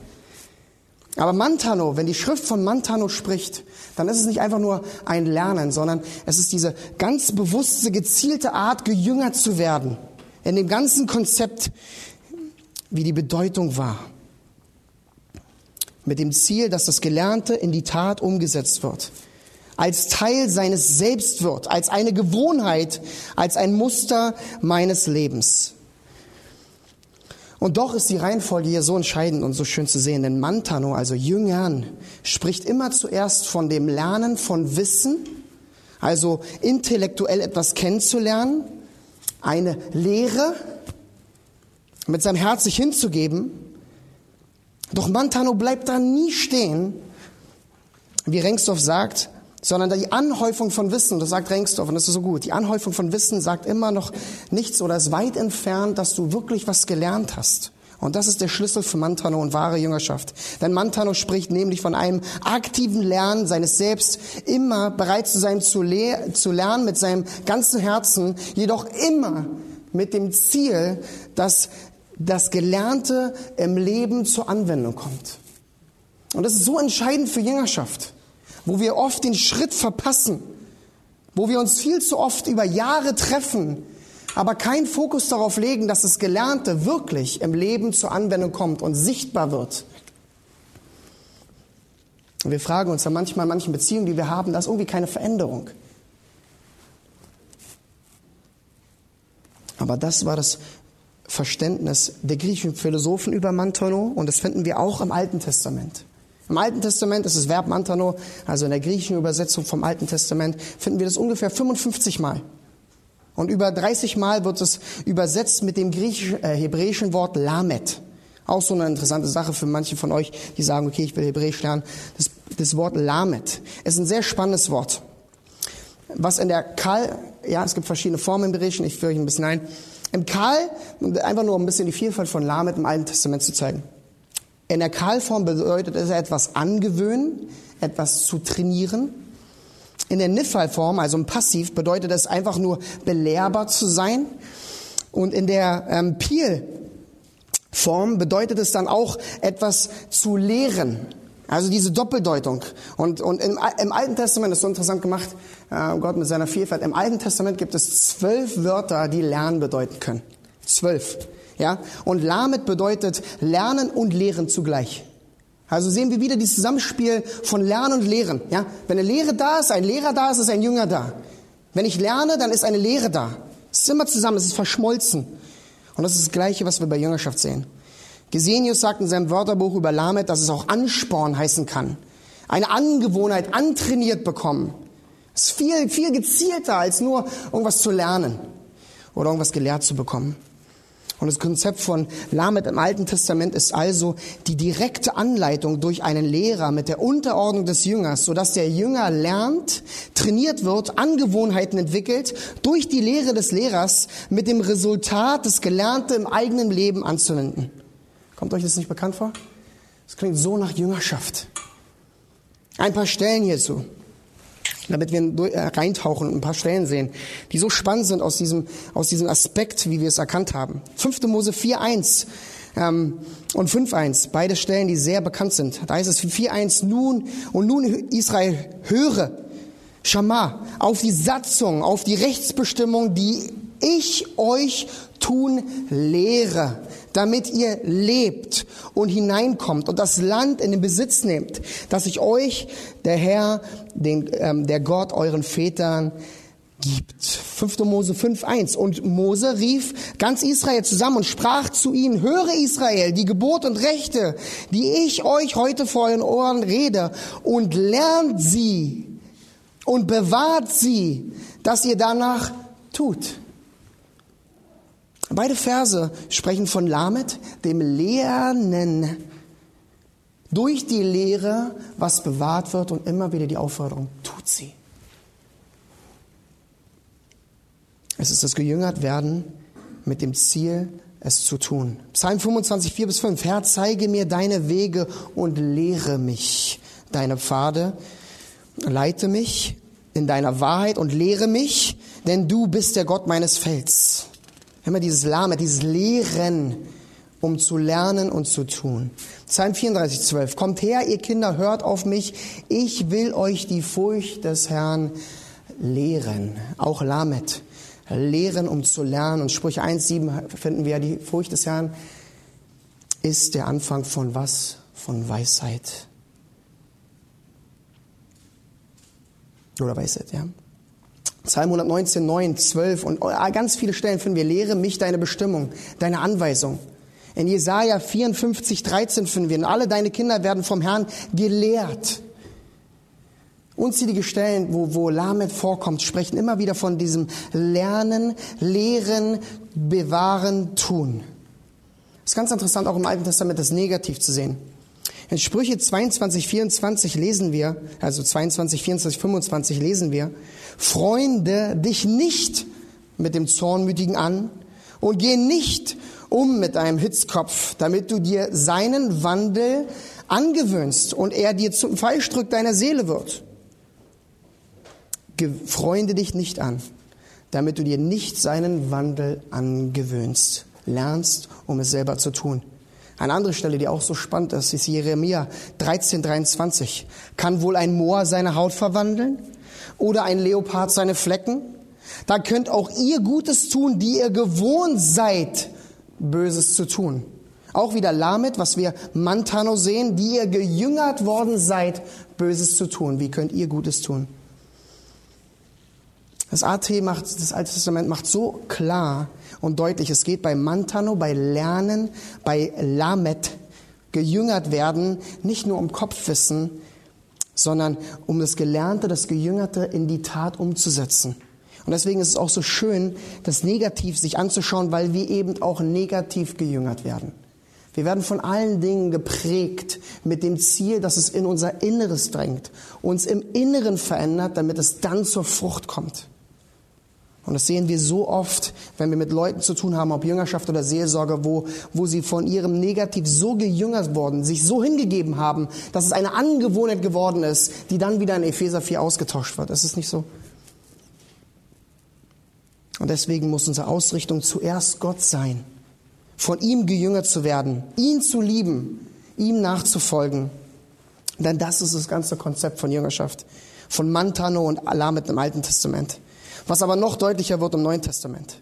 Aber Mantano, wenn die Schrift von Mantano spricht, dann ist es nicht einfach nur ein Lernen, sondern es ist diese ganz bewusste, gezielte Art, gejüngert zu werden. In dem ganzen Konzept, wie die Bedeutung war. mit dem Ziel, dass das Gelernte in die Tat umgesetzt wird. Als Teil seines Selbst wird, als eine Gewohnheit, als ein Muster meines Lebens. Und doch ist die Reihenfolge hier so entscheidend und so schön zu sehen, denn Mantano, also Jüngern, spricht immer zuerst von dem Lernen von Wissen, also intellektuell etwas kennenzulernen, eine Lehre mit seinem Herz sich hinzugeben. Doch Mantano bleibt da nie stehen, wie Rengsdorf sagt, sondern die Anhäufung von Wissen, das sagt Rengsdorf und das ist so gut, die Anhäufung von Wissen sagt immer noch nichts oder ist weit entfernt, dass du wirklich was gelernt hast. Und das ist der Schlüssel für Mantano und wahre Jüngerschaft. Denn Mantano spricht nämlich von einem aktiven Lernen seines Selbst, immer bereit zu sein zu, le zu lernen mit seinem ganzen Herzen, jedoch immer mit dem Ziel, dass das Gelernte im Leben zur Anwendung kommt. Und das ist so entscheidend für Jüngerschaft wo wir oft den Schritt verpassen, wo wir uns viel zu oft über Jahre treffen, aber keinen Fokus darauf legen, dass das Gelernte wirklich im Leben zur Anwendung kommt und sichtbar wird. Und wir fragen uns dann manchmal in manchen Beziehungen, die wir haben, da ist irgendwie keine Veränderung. Aber das war das Verständnis der griechischen Philosophen über Mantono und das finden wir auch im Alten Testament. Im Alten Testament ist das Verb Mantano, also in der griechischen Übersetzung vom Alten Testament, finden wir das ungefähr 55 Mal. Und über 30 Mal wird es übersetzt mit dem griechischen, äh, hebräischen Wort Lamet. Auch so eine interessante Sache für manche von euch, die sagen, okay, ich will Hebräisch lernen. Das, das Wort Lamet ist ein sehr spannendes Wort. Was in der Kal, ja, es gibt verschiedene Formen im Hebräischen, ich führe euch ein bisschen ein. Im Kal, einfach nur um ein bisschen die Vielfalt von Lamet im Alten Testament zu zeigen. In der Kahlform bedeutet es etwas angewöhnen, etwas zu trainieren. In der Niffalform, also im Passiv, bedeutet es einfach nur belehrbar zu sein. Und in der ähm, Piel-Form bedeutet es dann auch etwas zu lehren. Also diese Doppeldeutung. Und, und im, im Alten Testament ist so interessant gemacht, äh, Gott mit seiner Vielfalt. Im Alten Testament gibt es zwölf Wörter, die Lernen bedeuten können. Zwölf. Ja? Und Lamet bedeutet Lernen und Lehren zugleich. Also sehen wir wieder dieses Zusammenspiel von Lernen und Lehren. Ja? Wenn eine Lehre da ist, ein Lehrer da ist, ist ein Jünger da. Wenn ich lerne, dann ist eine Lehre da. Es ist immer zusammen, es ist verschmolzen. Und das ist das Gleiche, was wir bei Jüngerschaft sehen. Gesenius sagt in seinem Wörterbuch über Lamet, dass es auch Ansporn heißen kann. Eine Angewohnheit antrainiert bekommen. Es ist viel, viel gezielter, als nur irgendwas zu lernen oder irgendwas gelehrt zu bekommen. Und das Konzept von Lamed im Alten Testament ist also die direkte Anleitung durch einen Lehrer mit der Unterordnung des Jüngers, sodass der Jünger lernt, trainiert wird, Angewohnheiten entwickelt, durch die Lehre des Lehrers mit dem Resultat, das Gelernte im eigenen Leben anzuwenden. Kommt euch das nicht bekannt vor? Das klingt so nach Jüngerschaft. Ein paar Stellen hierzu damit wir äh, reintauchen und ein paar Stellen sehen, die so spannend sind aus diesem, aus diesem Aspekt, wie wir es erkannt haben. 5. Mose 4.1 ähm, und 5.1, beide Stellen, die sehr bekannt sind. Da heißt es 4.1, nun, und nun Israel, höre, Shama, auf die Satzung, auf die Rechtsbestimmung, die ich euch tun lehre damit ihr lebt und hineinkommt und das Land in den Besitz nehmt, dass ich euch, der Herr, den, ähm, der Gott euren Vätern gibt. 5. Mose 5.1. Und Mose rief ganz Israel zusammen und sprach zu ihnen, höre Israel, die Gebot und Rechte, die ich euch heute vor euren Ohren rede, und lernt sie und bewahrt sie, dass ihr danach tut. Beide Verse sprechen von Lamet, dem Lernen. Durch die Lehre, was bewahrt wird und immer wieder die Aufforderung, tut sie. Es ist das gejüngert werden mit dem Ziel, es zu tun. Psalm 25, 4 bis 5. Herr, zeige mir deine Wege und lehre mich deine Pfade. Leite mich in deiner Wahrheit und lehre mich, denn du bist der Gott meines Fels. Immer dieses Lahme, dieses Lehren, um zu lernen und zu tun. Psalm 34, 12. Kommt her, ihr Kinder, hört auf mich. Ich will euch die Furcht des Herrn lehren. Auch Lamet. Lehren, um zu lernen. Und Sprüche 1, 7 finden wir, die Furcht des Herrn ist der Anfang von was? von Weisheit. Oder Weisheit, ja. Psalm 119, 9, 12 und ganz viele Stellen finden wir, lehre mich deine Bestimmung, deine Anweisung. In Jesaja 54, 13 finden wir, und alle deine Kinder werden vom Herrn gelehrt. Unzählige Stellen, wo, wo Lamed vorkommt, sprechen immer wieder von diesem Lernen, Lehren, Bewahren, Tun. Es ist ganz interessant, auch im Alten Testament das negativ zu sehen. In Sprüche 22, 24 lesen wir, also 22, 24, 25 lesen wir, Freunde dich nicht mit dem Zornmütigen an und geh nicht um mit einem Hitzkopf, damit du dir seinen Wandel angewöhnst und er dir zum Fallstrick deiner Seele wird. Freunde dich nicht an, damit du dir nicht seinen Wandel angewöhnst, lernst, um es selber zu tun. Eine andere Stelle, die auch so spannend ist, ist Jeremia 13, 23. Kann wohl ein Moor seine Haut verwandeln? Oder ein Leopard seine Flecken? Da könnt auch ihr Gutes tun, die ihr gewohnt seid, Böses zu tun. Auch wieder Lamed, was wir Mantano sehen, die ihr gejüngert worden seid, Böses zu tun. Wie könnt ihr Gutes tun? Das AT macht, das Alte Testament macht so klar und deutlich, es geht bei Mantano, bei Lernen, bei Lamed, gejüngert werden, nicht nur um Kopfwissen, sondern um das Gelernte, das Gejüngerte in die Tat umzusetzen. Und deswegen ist es auch so schön, das Negativ sich anzuschauen, weil wir eben auch negativ gejüngert werden. Wir werden von allen Dingen geprägt mit dem Ziel, dass es in unser Inneres drängt, uns im Inneren verändert, damit es dann zur Frucht kommt. Und das sehen wir so oft, wenn wir mit Leuten zu tun haben, ob Jüngerschaft oder Seelsorge, wo, wo sie von ihrem Negativ so gejüngert worden, sich so hingegeben haben, dass es eine Angewohnheit geworden ist, die dann wieder in Epheser 4 ausgetauscht wird. Das ist nicht so. Und deswegen muss unsere Ausrichtung zuerst Gott sein, von ihm gejüngert zu werden, ihn zu lieben, ihm nachzufolgen. Denn das ist das ganze Konzept von Jüngerschaft, von Mantano und Allah mit dem Alten Testament. Was aber noch deutlicher wird im Neuen Testament.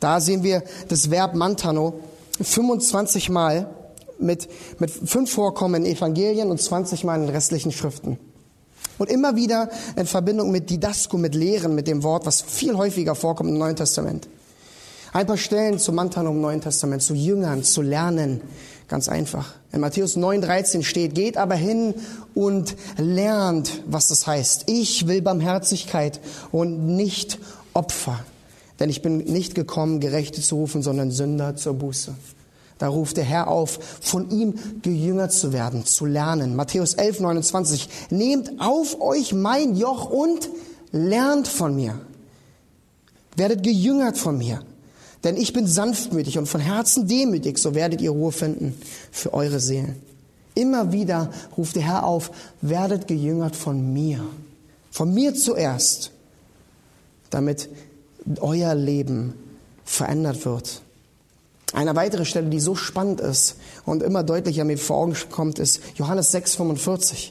Da sehen wir das Verb Mantano 25 Mal mit, mit fünf Vorkommen in Evangelien und 20 Mal in restlichen Schriften. Und immer wieder in Verbindung mit Didasko, mit Lehren, mit dem Wort, was viel häufiger vorkommt im Neuen Testament. Ein paar Stellen zu Mantano im Neuen Testament, zu Jüngern, zu lernen. Ganz einfach. In Matthäus 9,13 steht, geht aber hin und lernt, was das heißt. Ich will Barmherzigkeit und nicht Opfer. Denn ich bin nicht gekommen, Gerechte zu rufen, sondern Sünder zur Buße. Da ruft der Herr auf, von ihm gejüngert zu werden, zu lernen. Matthäus 11, 29. Nehmt auf euch mein Joch und lernt von mir. Werdet gejüngert von mir. Denn ich bin sanftmütig und von Herzen demütig, so werdet ihr Ruhe finden für eure Seelen. Immer wieder ruft der Herr auf, werdet gejüngert von mir. Von mir zuerst, damit euer Leben verändert wird. Eine weitere Stelle, die so spannend ist und immer deutlicher mir vor Augen kommt, ist Johannes 6,45.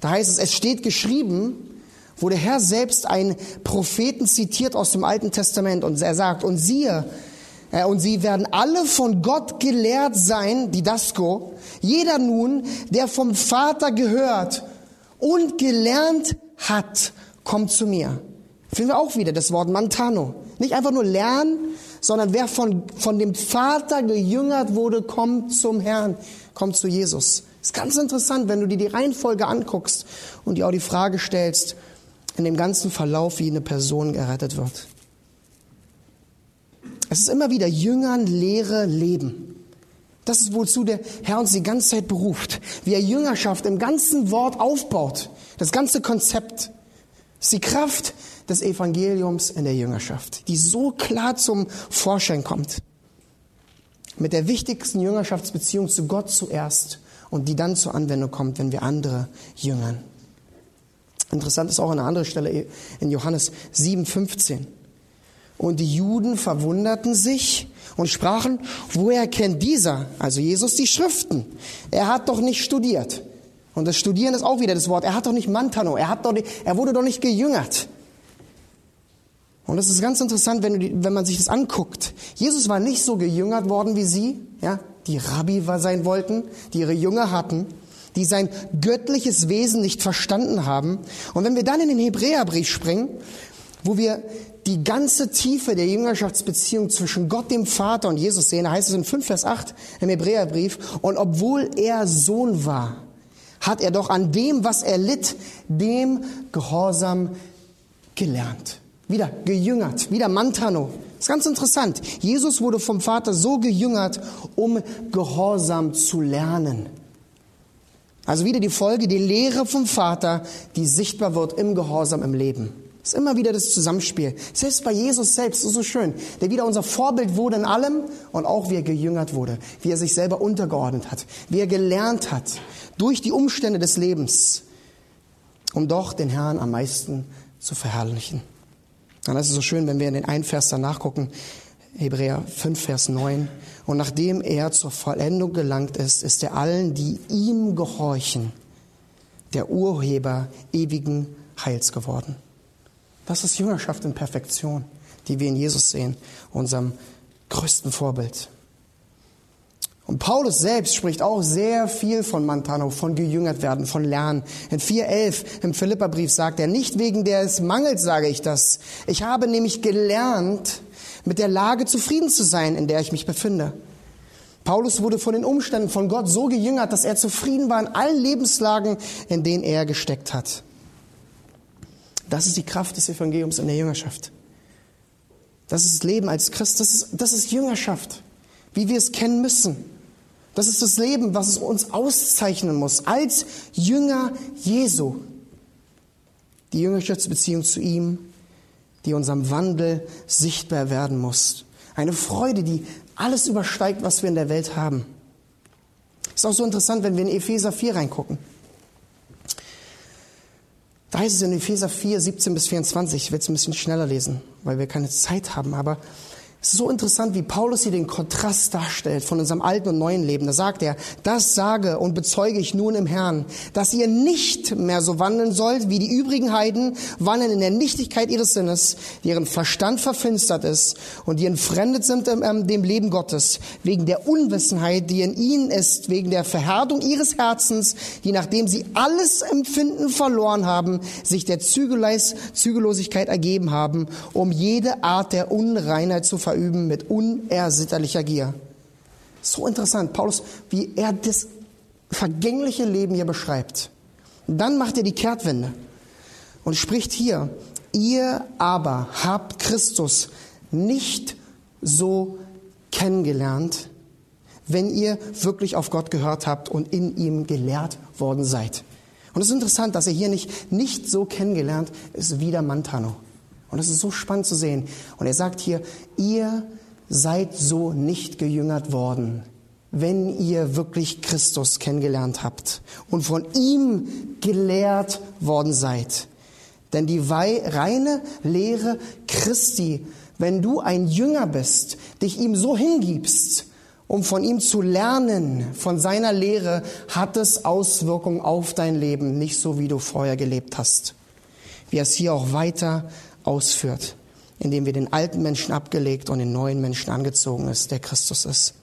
Da heißt es, es steht geschrieben, wo der Herr selbst einen Propheten zitiert aus dem Alten Testament und er sagt, und siehe, äh, und sie werden alle von Gott gelehrt sein, die Dasko, jeder nun, der vom Vater gehört und gelernt hat, kommt zu mir. Finden wir auch wieder das Wort Mantano. Nicht einfach nur lernen, sondern wer von, von dem Vater gejüngert wurde, kommt zum Herrn, kommt zu Jesus. ist ganz interessant, wenn du dir die Reihenfolge anguckst und dir auch die Frage stellst, in dem ganzen Verlauf, wie eine Person gerettet wird. Es ist immer wieder Jüngern, Lehre, Leben. Das ist wozu der Herr uns die ganze Zeit beruft. Wie er Jüngerschaft im ganzen Wort aufbaut. Das ganze Konzept. Ist die Kraft des Evangeliums in der Jüngerschaft, die so klar zum Vorschein kommt. Mit der wichtigsten Jüngerschaftsbeziehung zu Gott zuerst und die dann zur Anwendung kommt, wenn wir andere jüngern. Interessant ist auch eine andere Stelle in Johannes 7,15. Und die Juden verwunderten sich und sprachen, woher kennt dieser, also Jesus, die Schriften? Er hat doch nicht studiert. Und das Studieren ist auch wieder das Wort. Er hat doch nicht Mantano. Er hat doch nicht, er wurde doch nicht gejüngert. Und das ist ganz interessant, wenn, wenn man sich das anguckt. Jesus war nicht so gejüngert worden wie sie, ja, die Rabbi sein wollten, die ihre Jünger hatten, die sein göttliches Wesen nicht verstanden haben. Und wenn wir dann in den Hebräerbrief springen, wo wir die ganze Tiefe der Jüngerschaftsbeziehung zwischen Gott dem Vater und Jesus sehen, heißt es in 5 Vers 8 im Hebräerbrief, und obwohl er Sohn war, hat er doch an dem, was er litt, dem Gehorsam gelernt. Wieder gejüngert, wieder Mantano. Das ist ganz interessant. Jesus wurde vom Vater so gejüngert, um Gehorsam zu lernen. Also wieder die Folge, die Lehre vom Vater, die sichtbar wird im Gehorsam im Leben. Das ist immer wieder das Zusammenspiel. Selbst bei Jesus selbst, ist so schön, der wieder unser Vorbild wurde in allem und auch wie er gejüngert wurde, wie er sich selber untergeordnet hat, wie er gelernt hat durch die Umstände des Lebens, um doch den Herrn am meisten zu verherrlichen. Das ist so schön, wenn wir in den einen Vers danach gucken, Hebräer 5, Vers 9. Und nachdem er zur Vollendung gelangt ist, ist er allen, die ihm gehorchen, der Urheber ewigen Heils geworden. Das ist Jüngerschaft in Perfektion, die wir in Jesus sehen, unserem größten Vorbild. Und Paulus selbst spricht auch sehr viel von Mantano, von gejüngert werden, von Lernen. In 4.11 im Philipperbrief sagt er, nicht wegen des Mangels sage ich das. Ich habe nämlich gelernt, mit der Lage zufrieden zu sein, in der ich mich befinde. Paulus wurde von den Umständen von Gott so gejüngert, dass er zufrieden war in allen Lebenslagen, in denen er gesteckt hat. Das ist die Kraft des Evangeliums in der Jüngerschaft. Das ist das Leben als Christ. Das ist, das ist Jüngerschaft, wie wir es kennen müssen. Das ist das Leben, was es uns auszeichnen muss als Jünger Jesu. Die Jüngerschaftsbeziehung zu ihm, die unserem Wandel sichtbar werden muss. Eine Freude, die alles übersteigt, was wir in der Welt haben. Ist auch so interessant, wenn wir in Epheser 4 reingucken. Da heißt es in Epheser 4, 17 bis 24, ich werde es ein bisschen schneller lesen, weil wir keine Zeit haben, aber es ist so interessant, wie Paulus hier den Kontrast darstellt von unserem alten und neuen Leben. Da sagt er, das sage und bezeuge ich nun im Herrn, dass ihr nicht mehr so wandeln sollt, wie die übrigen Heiden wandeln in der Nichtigkeit ihres Sinnes, deren Verstand verfinstert ist und die entfremdet sind ähm, dem Leben Gottes, wegen der Unwissenheit, die in ihnen ist, wegen der Verhärtung ihres Herzens, die nachdem sie alles Empfinden verloren haben, sich der Zügellosigkeit ergeben haben, um jede Art der Unreinheit zu verüben verüben mit unersitterlicher Gier. So interessant, Paulus, wie er das vergängliche Leben hier beschreibt. dann macht er die Kehrtwende und spricht hier, ihr aber habt Christus nicht so kennengelernt, wenn ihr wirklich auf Gott gehört habt und in ihm gelehrt worden seid. Und es ist interessant, dass er hier nicht, nicht so kennengelernt ist wie der Mantano. Und das ist so spannend zu sehen. Und er sagt hier, ihr seid so nicht gejüngert worden, wenn ihr wirklich Christus kennengelernt habt und von ihm gelehrt worden seid. Denn die reine Lehre Christi, wenn du ein Jünger bist, dich ihm so hingibst, um von ihm zu lernen, von seiner Lehre, hat es Auswirkungen auf dein Leben, nicht so wie du vorher gelebt hast. Wie es hier auch weiter ausführt, indem wir den alten Menschen abgelegt und den neuen Menschen angezogen ist, der Christus ist.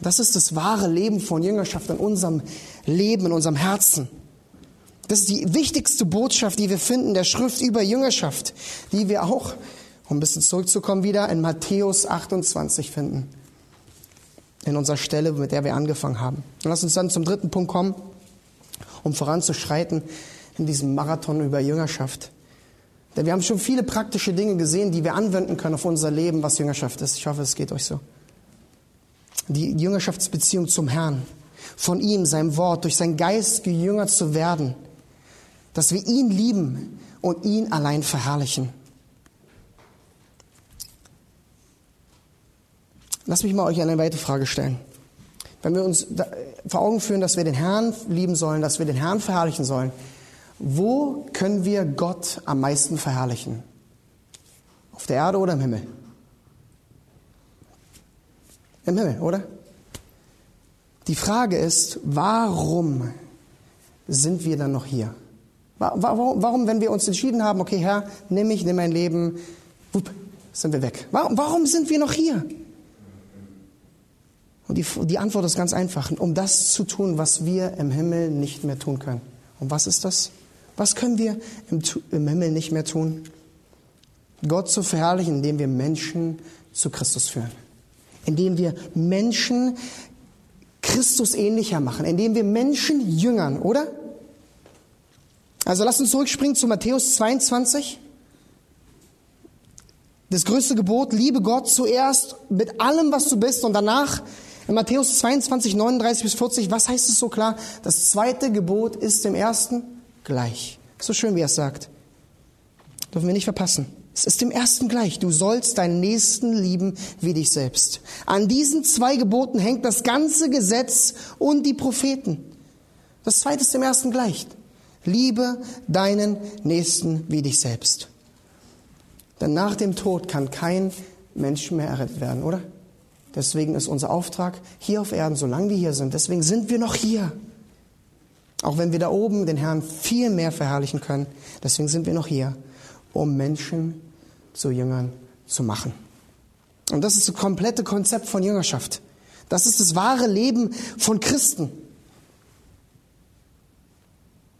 Das ist das wahre Leben von Jüngerschaft in unserem Leben, in unserem Herzen. Das ist die wichtigste Botschaft, die wir finden, der Schrift über Jüngerschaft, die wir auch, um ein bisschen zurückzukommen, wieder in Matthäus 28 finden. In unserer Stelle, mit der wir angefangen haben. Und lass uns dann zum dritten Punkt kommen, um voranzuschreiten in diesem Marathon über Jüngerschaft. Denn wir haben schon viele praktische Dinge gesehen, die wir anwenden können auf unser Leben, was Jüngerschaft ist. Ich hoffe, es geht euch so. Die Jüngerschaftsbeziehung zum Herrn, von ihm, seinem Wort, durch seinen Geist gejüngert zu werden, dass wir ihn lieben und ihn allein verherrlichen. Lass mich mal euch eine weitere Frage stellen. Wenn wir uns vor Augen führen, dass wir den Herrn lieben sollen, dass wir den Herrn verherrlichen sollen, wo können wir Gott am meisten verherrlichen? Auf der Erde oder im Himmel? Im Himmel, oder? Die Frage ist, warum sind wir dann noch hier? Warum, warum, wenn wir uns entschieden haben, okay, Herr, nimm mich, nimm mein Leben, wupp, sind wir weg? Warum, warum sind wir noch hier? Und die, die Antwort ist ganz einfach, um das zu tun, was wir im Himmel nicht mehr tun können. Und was ist das? Was können wir im, im Himmel nicht mehr tun? Gott zu verherrlichen, indem wir Menschen zu Christus führen. Indem wir Menschen Christus ähnlicher machen, indem wir Menschen jüngern, oder? Also lass uns zurückspringen zu Matthäus 22. Das größte Gebot, liebe Gott zuerst mit allem, was du bist und danach in Matthäus 22, 39 bis 40, was heißt es so klar? Das zweite Gebot ist dem ersten gleich. So schön, wie er es sagt. Dürfen wir nicht verpassen. Es ist dem ersten gleich. Du sollst deinen Nächsten lieben wie dich selbst. An diesen zwei Geboten hängt das ganze Gesetz und die Propheten. Das zweite ist dem ersten gleich. Liebe deinen Nächsten wie dich selbst. Denn nach dem Tod kann kein Mensch mehr errettet werden, oder? Deswegen ist unser Auftrag hier auf Erden, solange wir hier sind, deswegen sind wir noch hier. Auch wenn wir da oben den Herrn viel mehr verherrlichen können, deswegen sind wir noch hier, um Menschen zu Jüngern zu machen. Und das ist das komplette Konzept von Jüngerschaft. Das ist das wahre Leben von Christen.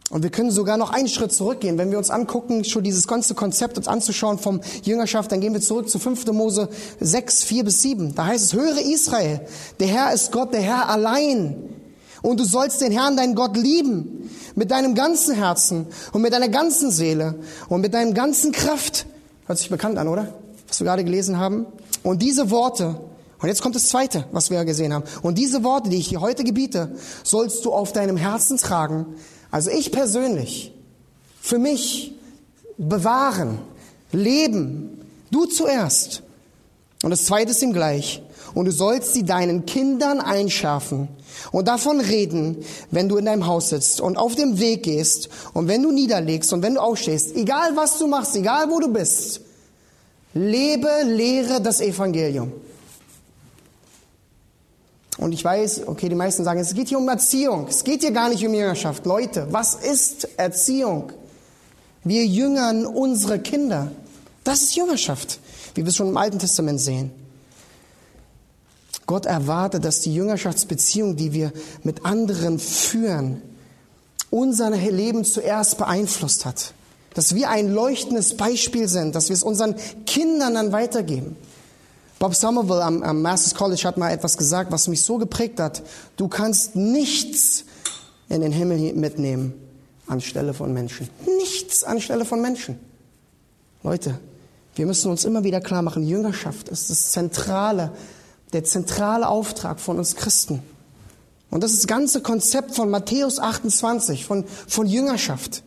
Und wir können sogar noch einen Schritt zurückgehen. Wenn wir uns angucken, schon dieses ganze Konzept uns anzuschauen vom Jüngerschaft, dann gehen wir zurück zu 5. Mose 6, 4 bis 7. Da heißt es, höre Israel, der Herr ist Gott, der Herr allein. Und du sollst den Herrn, deinen Gott, lieben. Mit deinem ganzen Herzen und mit deiner ganzen Seele und mit deinem ganzen Kraft. Hört sich bekannt an, oder? Was wir gerade gelesen haben. Und diese Worte, und jetzt kommt das zweite, was wir gesehen haben. Und diese Worte, die ich dir heute gebiete, sollst du auf deinem Herzen tragen. Also ich persönlich, für mich bewahren, leben. Du zuerst. Und das zweite ist ihm gleich. Und du sollst sie deinen Kindern einschärfen und davon reden, wenn du in deinem Haus sitzt und auf dem Weg gehst und wenn du niederlegst und wenn du aufstehst, egal was du machst, egal wo du bist, lebe, lehre das Evangelium. Und ich weiß, okay, die meisten sagen, es geht hier um Erziehung. Es geht hier gar nicht um Jüngerschaft. Leute, was ist Erziehung? Wir jüngern unsere Kinder. Das ist Jüngerschaft, wie wir es schon im Alten Testament sehen. Gott erwartet, dass die Jüngerschaftsbeziehung, die wir mit anderen führen, unser Leben zuerst beeinflusst hat. Dass wir ein leuchtendes Beispiel sind, dass wir es unseren Kindern dann weitergeben. Bob Somerville am, am Masters College hat mal etwas gesagt, was mich so geprägt hat. Du kannst nichts in den Himmel mitnehmen anstelle von Menschen. Nichts anstelle von Menschen. Leute, wir müssen uns immer wieder klar machen, Jüngerschaft ist das Zentrale der zentrale Auftrag von uns Christen. Und das ist das ganze Konzept von Matthäus 28, von, von Jüngerschaft.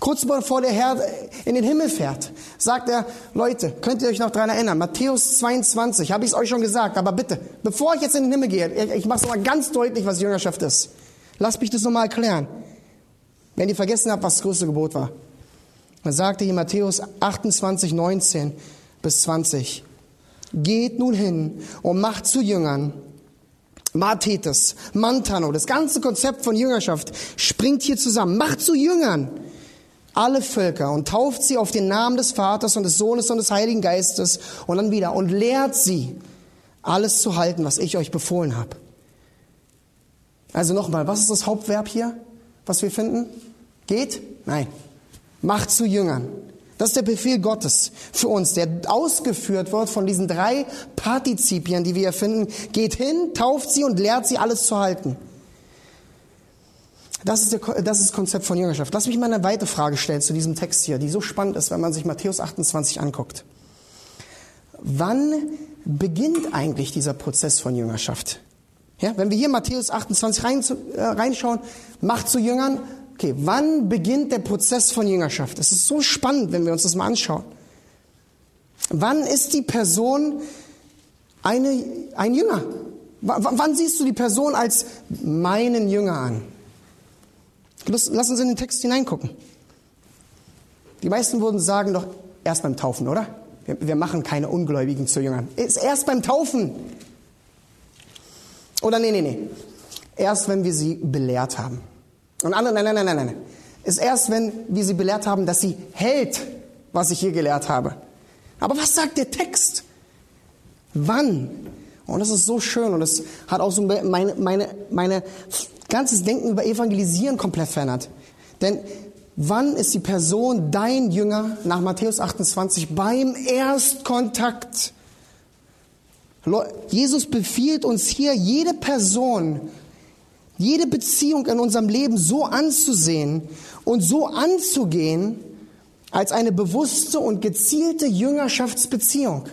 Kurz bevor der Herr in den Himmel fährt, sagt er, Leute, könnt ihr euch noch daran erinnern, Matthäus 22, habe ich es euch schon gesagt, aber bitte, bevor ich jetzt in den Himmel gehe, ich, ich mache es nochmal ganz deutlich, was Jüngerschaft ist. Lasst mich das nochmal erklären. Wenn ihr vergessen habt, was das größte Gebot war. Dann sagte hier Matthäus 28, 19 bis 20. Geht nun hin und macht zu Jüngern. Mathetes, Mantano, das ganze Konzept von Jüngerschaft springt hier zusammen. Macht zu Jüngern alle Völker und tauft sie auf den Namen des Vaters und des Sohnes und des Heiligen Geistes und dann wieder und lehrt sie, alles zu halten, was ich euch befohlen habe. Also nochmal, was ist das Hauptverb hier, was wir finden? Geht? Nein. Macht zu Jüngern. Das ist der Befehl Gottes für uns, der ausgeführt wird von diesen drei Partizipien, die wir hier finden. Geht hin, tauft sie und lehrt sie, alles zu halten. Das ist, der, das ist das Konzept von Jüngerschaft. Lass mich mal eine weitere Frage stellen zu diesem Text hier, die so spannend ist, wenn man sich Matthäus 28 anguckt. Wann beginnt eigentlich dieser Prozess von Jüngerschaft? Ja, wenn wir hier Matthäus 28 rein, äh, reinschauen, macht zu Jüngern, Okay, wann beginnt der Prozess von Jüngerschaft? Es ist so spannend, wenn wir uns das mal anschauen. Wann ist die Person eine, ein Jünger? W wann siehst du die Person als meinen Jünger an? Lass, lass uns in den Text hineingucken. Die meisten würden sagen doch erst beim Taufen, oder? Wir, wir machen keine Ungläubigen zu Jüngern. Ist erst beim Taufen. Oder nee, nee, nee. Erst wenn wir sie belehrt haben. Und andere, nein, nein, nein, nein, nein. ist erst, wenn wir sie belehrt haben, dass sie hält, was ich hier gelehrt habe. Aber was sagt der Text? Wann? Und das ist so schön und es hat auch so meine, meine, meine ganzes Denken über Evangelisieren komplett verändert. Denn wann ist die Person dein Jünger nach Matthäus 28 beim Erstkontakt? Jesus befiehlt uns hier, jede Person, jede Beziehung in unserem Leben so anzusehen und so anzugehen als eine bewusste und gezielte Jüngerschaftsbeziehung.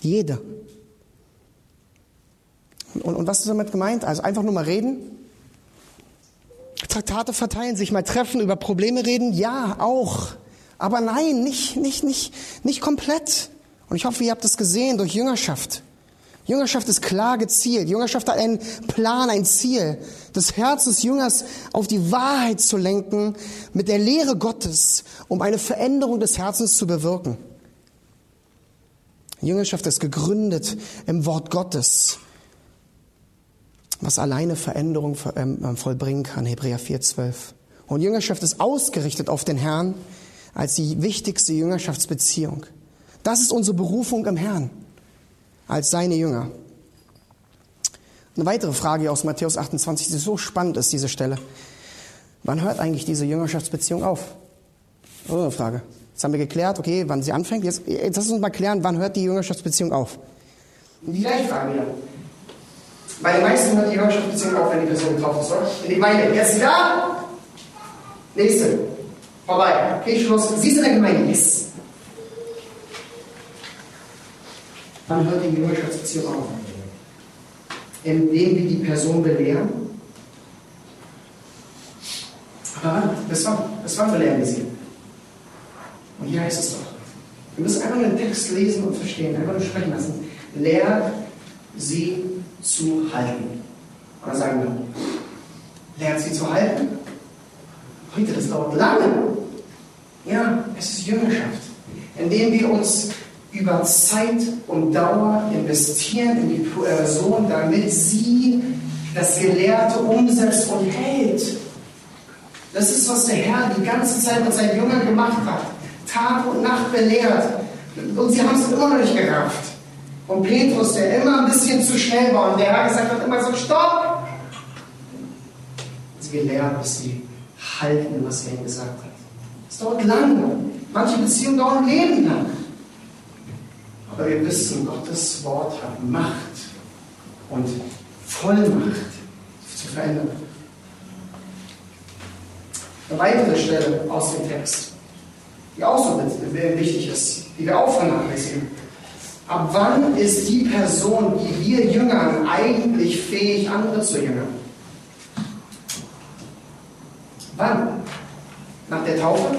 Jede. Und, und was ist damit gemeint? Also einfach nur mal reden? Traktate verteilen, sich mal treffen, über Probleme reden? Ja, auch. Aber nein, nicht, nicht, nicht, nicht komplett. Und ich hoffe, ihr habt es gesehen durch Jüngerschaft. Jüngerschaft ist klar gezielt. Jüngerschaft hat einen Plan, ein Ziel, das Herz des Jüngers auf die Wahrheit zu lenken, mit der Lehre Gottes, um eine Veränderung des Herzens zu bewirken. Jüngerschaft ist gegründet im Wort Gottes, was alleine Veränderung ähm, vollbringen kann, Hebräer 4,12. Und Jüngerschaft ist ausgerichtet auf den Herrn als die wichtigste Jüngerschaftsbeziehung. Das ist unsere Berufung im Herrn als seine Jünger. Eine weitere Frage aus Matthäus 28, die so spannend ist, diese Stelle. Wann hört eigentlich diese Jüngerschaftsbeziehung auf? Oh, eine Frage. Jetzt haben wir geklärt, okay, wann sie anfängt. Jetzt, jetzt lass uns mal klären, wann hört die Jüngerschaftsbeziehung auf? Die gleiche Frage wieder. Bei den meisten hört die Jüngerschaftsbeziehung auf, wenn die Person getauft ist, oder? In die Gemeinde. Jetzt da? Nächste. Vorbei. Okay, Schluss. Sie ist in der Gemeinde. Yes. Wann hört die Jüngerschaftsbeziehung auf? Indem wir die Person belehren. Aber? Bis wann? Bis wann belehren wir sie? Und hier heißt es doch, wir müssen einfach den Text lesen und verstehen, einfach nur sprechen lassen. Lehrt sie zu halten. Dann sagen wir, lernt sie zu halten? Heute, das dauert lange. Ja, es ist Jüngerschaft, indem wir uns über Zeit und Dauer investieren in die Person, damit sie das Gelehrte umsetzt und hält. Das ist, was der Herr die ganze Zeit mit seinen Jüngern gemacht hat. Tag und Nacht belehrt. Und sie haben es immer noch nicht gerafft. Und Petrus, der immer ein bisschen zu schnell war und der Herr gesagt hat immer so, stopp! Sie gelehrt, bis sie halten, was er ihnen gesagt hat. Es dauert lange. Manche Beziehungen dauern Leben lang. Aber wir wissen, Gottes Wort hat Macht und Vollmacht zu verändern. Eine weitere Stelle aus dem Text, die auch so wichtig ist, die wir auch vernachlässigen. Ab wann ist die Person, die wir jüngern, eigentlich fähig, andere zu jüngern? Wann? Nach der Taufe?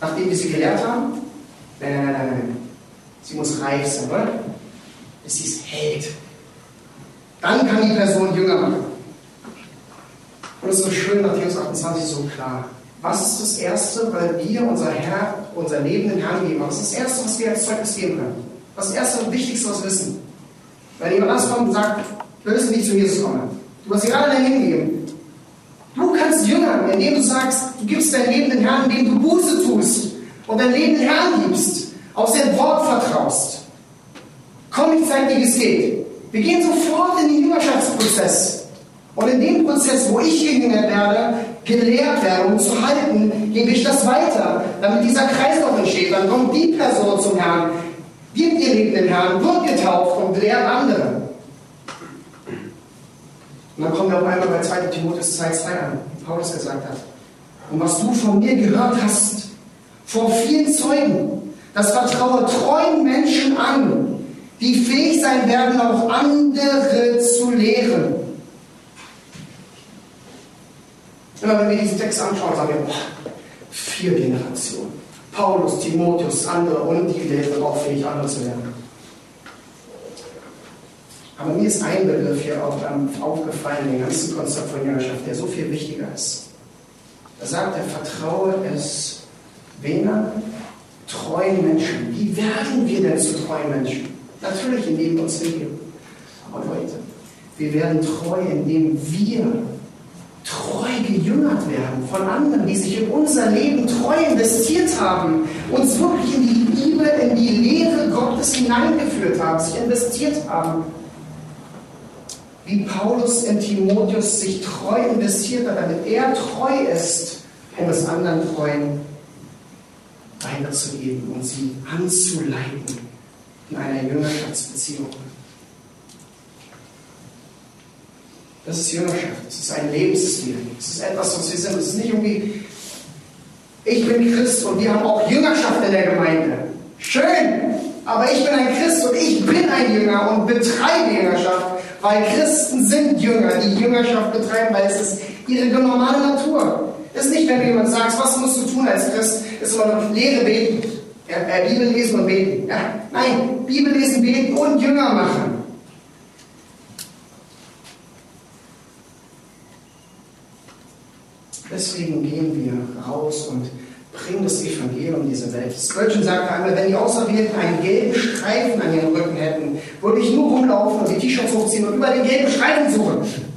Nachdem wir sie gelehrt haben? Nein, nein, nein, nein. Sie muss reif sein, oder? Bis sie es hält. Dann kann die Person Jünger machen. Und es ist so schön, Matthäus 28 so klar. Was ist das Erste, weil wir unser Herr, unser Leben den Herrn geben? Was ist das Erste, was wir als Zeugnis geben können? Was ist das Erste und Wichtigste, was wir wissen? Wenn jemand anders kommt und sagt, du willst nicht zu Jesus kommen. Du hast dir alle dein Leben gegeben. Du kannst jüngern, indem du sagst, du gibst dein Leben den Herrn, indem du Buße tust und dein Leben den Herrn gibst auf sein Wort vertraust. Komm, ich zeige dir, wie es geht. Wir gehen sofort in den Jüngerschaftsprozess. Und in dem Prozess, wo ich gejüngert werde, gelehrt werde, um zu halten, gebe ich das weiter, damit dieser Kreislauf entsteht. Dann kommt die Person zum Herrn, gibt ihr Leben den Herrn, wird getauft und lehrt andere. Und dann kommen wir auf einmal bei 2. Timotheus 2,2 an, wie Paulus gesagt hat. Und was du von mir gehört hast, vor vielen Zeugen, das vertraue treuen Menschen an, die fähig sein werden, auch andere zu lehren. Immer wenn wir diesen Text anschauen, sagen wir, boah, vier Generationen. Paulus, Timotheus, andere und die Lehrer auch fähig, andere zu lernen. Aber mir ist ein Begriff hier auch aufgefallen, den ganzen Konzept von Jüngerschaft, der so viel wichtiger ist. Da sagt er, vertraue es wem treuen Menschen. Wie werden wir denn zu treuen Menschen? Natürlich, indem wir uns lieben. Aber Leute, wir werden treu, indem wir gejüngert werden von anderen, die sich in unser Leben treu investiert haben, uns wirklich in die Liebe, in die Lehre Gottes hineingeführt haben, sich investiert haben. Wie Paulus in Timotheus sich treu investiert hat, damit er treu ist, um es anderen Treuen weiterzugeben und sie anzuleiten in einer Jüngerschaftsbeziehung. Das ist Jüngerschaft. Das ist ein Lebensstil. Das ist etwas, was wir sind. Das ist nicht irgendwie, ich bin Christ und wir haben auch Jüngerschaft in der Gemeinde. Schön, aber ich bin ein Christ und ich bin ein Jünger und betreibe Jüngerschaft, weil Christen sind Jünger, die Jüngerschaft betreiben, weil es ist ihre normale Natur. Es ist nicht, wenn du jemand sagst, was musst du tun als Christ, ist noch Lehre beten. Ja, äh, Bibel lesen und beten. Ja, nein, Bibel lesen, beten und Jünger machen. Deswegen gehen wir raus und bringen das Evangelium in diese Welt. Spurgeon sagte einmal, wenn die Auserwählten einen gelben Streifen an ihren Rücken hätten, würde ich nur rumlaufen und die T-Shirts hochziehen und über den gelben Streifen suchen.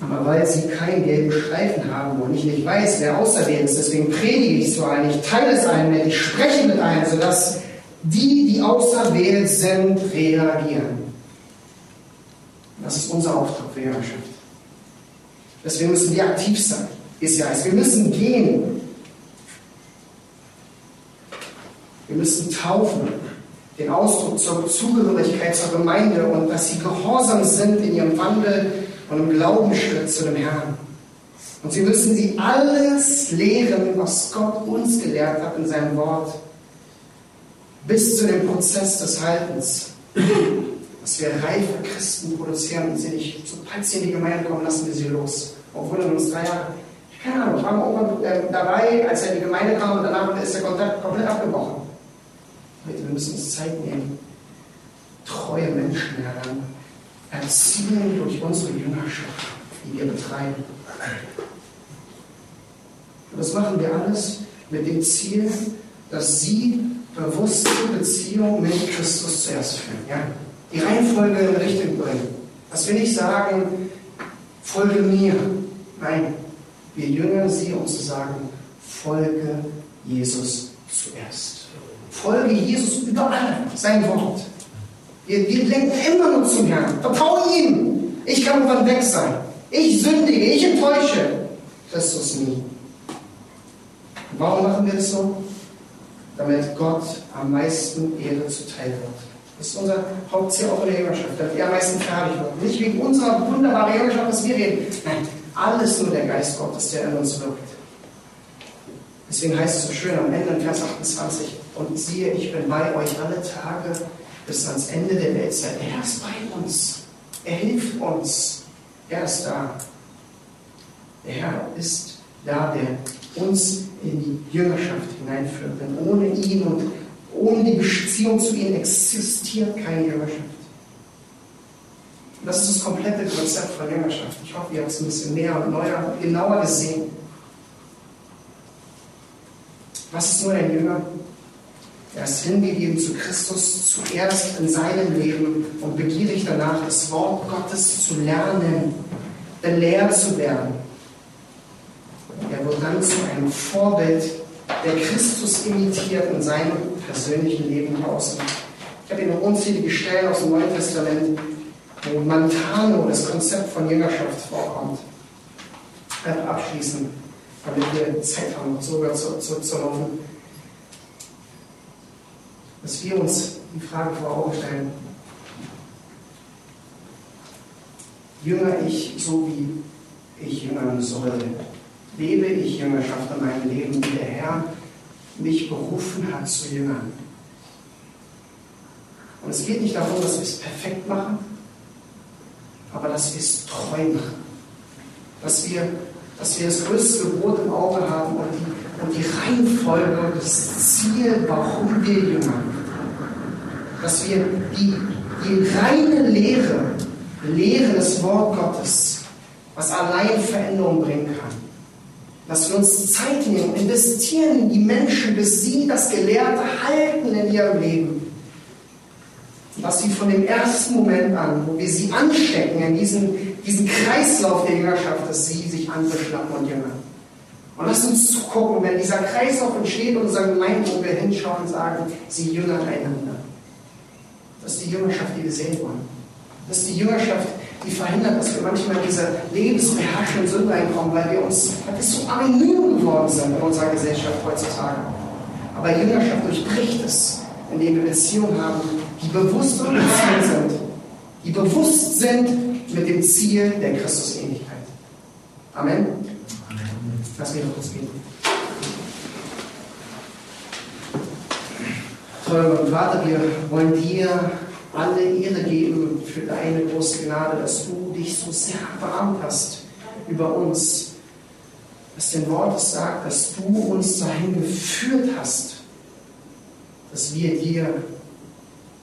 Aber weil sie keinen gelben Streifen haben und ich nicht weiß, wer auserwählt ist, deswegen predige ich zu allen, ich teile es allen mit, ich spreche mit allen, sodass die, die auserwählt sind, reagieren. Das ist unser Auftrag für Jüngerschaft. Deswegen müssen wir aktiv sein, ist ja heißt. Wir müssen gehen. Wir müssen taufen. Den Ausdruck zur Zugehörigkeit zur Gemeinde und dass sie gehorsam sind in ihrem Wandel und im Glaubensschritt zu dem Herrn. Und sie müssen sie alles lehren, was Gott uns gelehrt hat in seinem Wort, bis zu dem Prozess des Haltens dass wir reife Christen produzieren und sie nicht, sobald sie in die Gemeinde kommen, lassen wir sie los. Obwohl in uns drei Jahre, keine Ahnung, war mal irgendwann äh, dabei, als er in die Gemeinde kam und danach ist der Kontakt komplett abgebrochen. Leute, wir müssen uns Zeit nehmen, treue Menschen heran, erziehen durch unsere Jüngerschaft, die wir betreiben. Und das machen wir alles mit dem Ziel, dass sie bewusste Beziehungen mit Christus zuerst führen. Ja? die Reihenfolge in Richtung bringen. Dass wir nicht sagen, folge mir. Nein, wir jüngern sie, um zu sagen, folge Jesus zuerst. Folge Jesus überall, sein Wort. Wir, wir lenken immer nur zum Herrn. Vertraue ihm. Ich kann irgendwann weg sein. Ich sündige, ich enttäusche. Christus nie. Warum machen wir das so? Damit Gott am meisten Ehre zuteil wird. Das ist unser Hauptziel auch in der Jüngerschaft, dass wir am meisten fertig wird. Nicht wegen unserer wunderbaren Jüngerschaft, was wir reden. Nein, alles nur der Geist Gottes, der in uns wirkt. Deswegen heißt es so schön am Ende in Vers 28, und siehe, ich bin bei euch alle Tage bis ans Ende der Weltzeit. Er ist bei uns. Er hilft uns. Er ist da. Der Herr ist da, der uns in die Jüngerschaft hineinführt. Denn ohne ihn und ohne die Beziehung zu ihnen existiert keine Jüngerschaft. Das ist das komplette Konzept von Jüngerschaft. Ich hoffe, ihr habt es ein bisschen mehr und neuer, genauer gesehen. Was ist nur ein Jünger? Er ist hingegeben zu Christus zuerst in seinem Leben und begierig danach, das Wort Gottes zu lernen, belehrt zu werden. Er wird dann zu einem Vorbild, der Christus imitiert in seinem persönlichen Leben draußen. Ich habe hier noch unzählige Stellen aus dem Neuen Testament, wo Mantano, das Konzept von Jüngerschaft, vorkommt. Abschließen, damit wir Zeit haben, sogar zu, zu, zu laufen. Dass wir uns die Frage vor Augen stellen, jünger ich so, wie ich jüngern soll? Lebe ich Jüngerschaft in meinem Leben, wie der Herr mich berufen hat zu Jüngern. Und es geht nicht darum, dass wir es perfekt machen, aber dass wir es treu machen. Dass wir, dass wir das größte Gebot im Auge haben und die, und die Reihenfolge und das Ziel, warum wir jüngern. Dass wir die, die reine Lehre, Lehre des Wort Gottes, was allein Veränderung bringen kann, dass wir uns Zeit nehmen, investieren in die Menschen, bis sie das Gelehrte halten in ihrem Leben. Dass sie von dem ersten Moment an, wo wir sie anstecken in diesen diesen Kreislauf der Jüngerschaft, dass sie sich andere schnappen und jüngern. Und lass uns zugucken, wenn dieser Kreislauf entsteht und wo wir hinschauen und sagen, sie jüngern einander. Das ist die Jüngerschaft, die wir sehen wollen. Das ist die Jüngerschaft, die verhindert, dass wir manchmal in diese lebensbeherrschenden Sünde reinkommen, weil wir uns, weil so anonym geworden sind in unserer Gesellschaft heutzutage. Aber Jüngerschaft durchbricht es, indem wir Beziehungen haben, die bewusst und Beziehungen sind, die bewusst sind mit dem Ziel der Christusähnlichkeit. Amen. Lass mich noch kurz beten. Teurer Vater, wir wollen dir alle Ehre geben für deine große Gnade, dass du dich so sehr erbarmt hast über uns. Dass dein Wort sagt, dass du uns dahin geführt hast, dass wir dir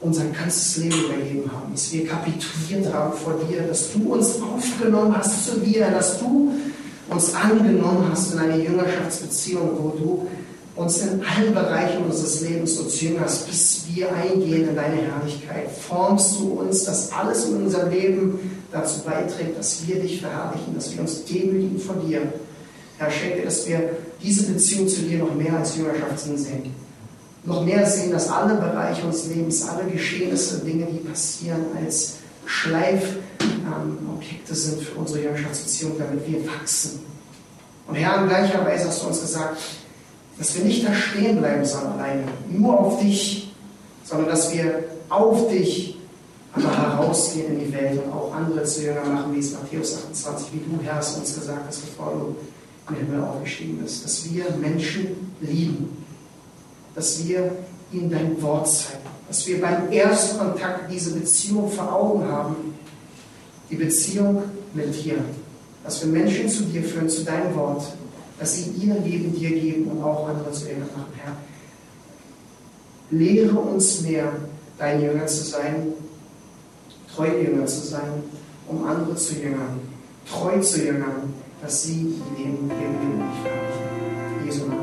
unser ganzes Leben übergeben haben, dass wir kapituliert haben vor dir, dass du uns aufgenommen hast zu dir, dass du uns angenommen hast in eine Jüngerschaftsbeziehung, wo du uns in allen Bereichen unseres Lebens so jüngerst, bis wir eingehen in deine Herrlichkeit. Formst du uns, dass alles in unserem Leben dazu beiträgt, dass wir dich verherrlichen, dass wir uns demütigen vor dir. Herr, schenke, dass wir diese Beziehung zu dir noch mehr als Jüngerschaftssinn sehen. Noch mehr sehen, dass alle Bereiche unseres Lebens, alle Geschehnisse, Dinge, die passieren, als Schleif ähm, sind für unsere Jüngerschaftsbeziehung, damit wir wachsen. Und Herr, in gleicher Weise hast du uns gesagt, dass wir nicht da stehen bleiben sollen alleine, nur auf dich, sondern dass wir auf dich aber herausgehen in die Welt und auch andere zu Jünger machen, wie es Matthäus 28, wie du, Herr, es uns gesagt hast, bevor du in den Himmel aufgestiegen bist, dass wir Menschen lieben, dass wir ihnen dein Wort zeigen, dass wir beim Erstkontakt diese Beziehung vor Augen haben, die Beziehung mit dir, dass wir Menschen zu dir führen, zu deinem Wort, dass sie ihr Leben dir geben und auch andere zu Jüngern machen, Herr. Lehre uns mehr, dein Jünger zu sein, treu Jünger zu sein, um andere zu jüngern, treu zu jüngern, dass sie ihr Leben, ihr Leben nicht verhalten. Jesu Namen.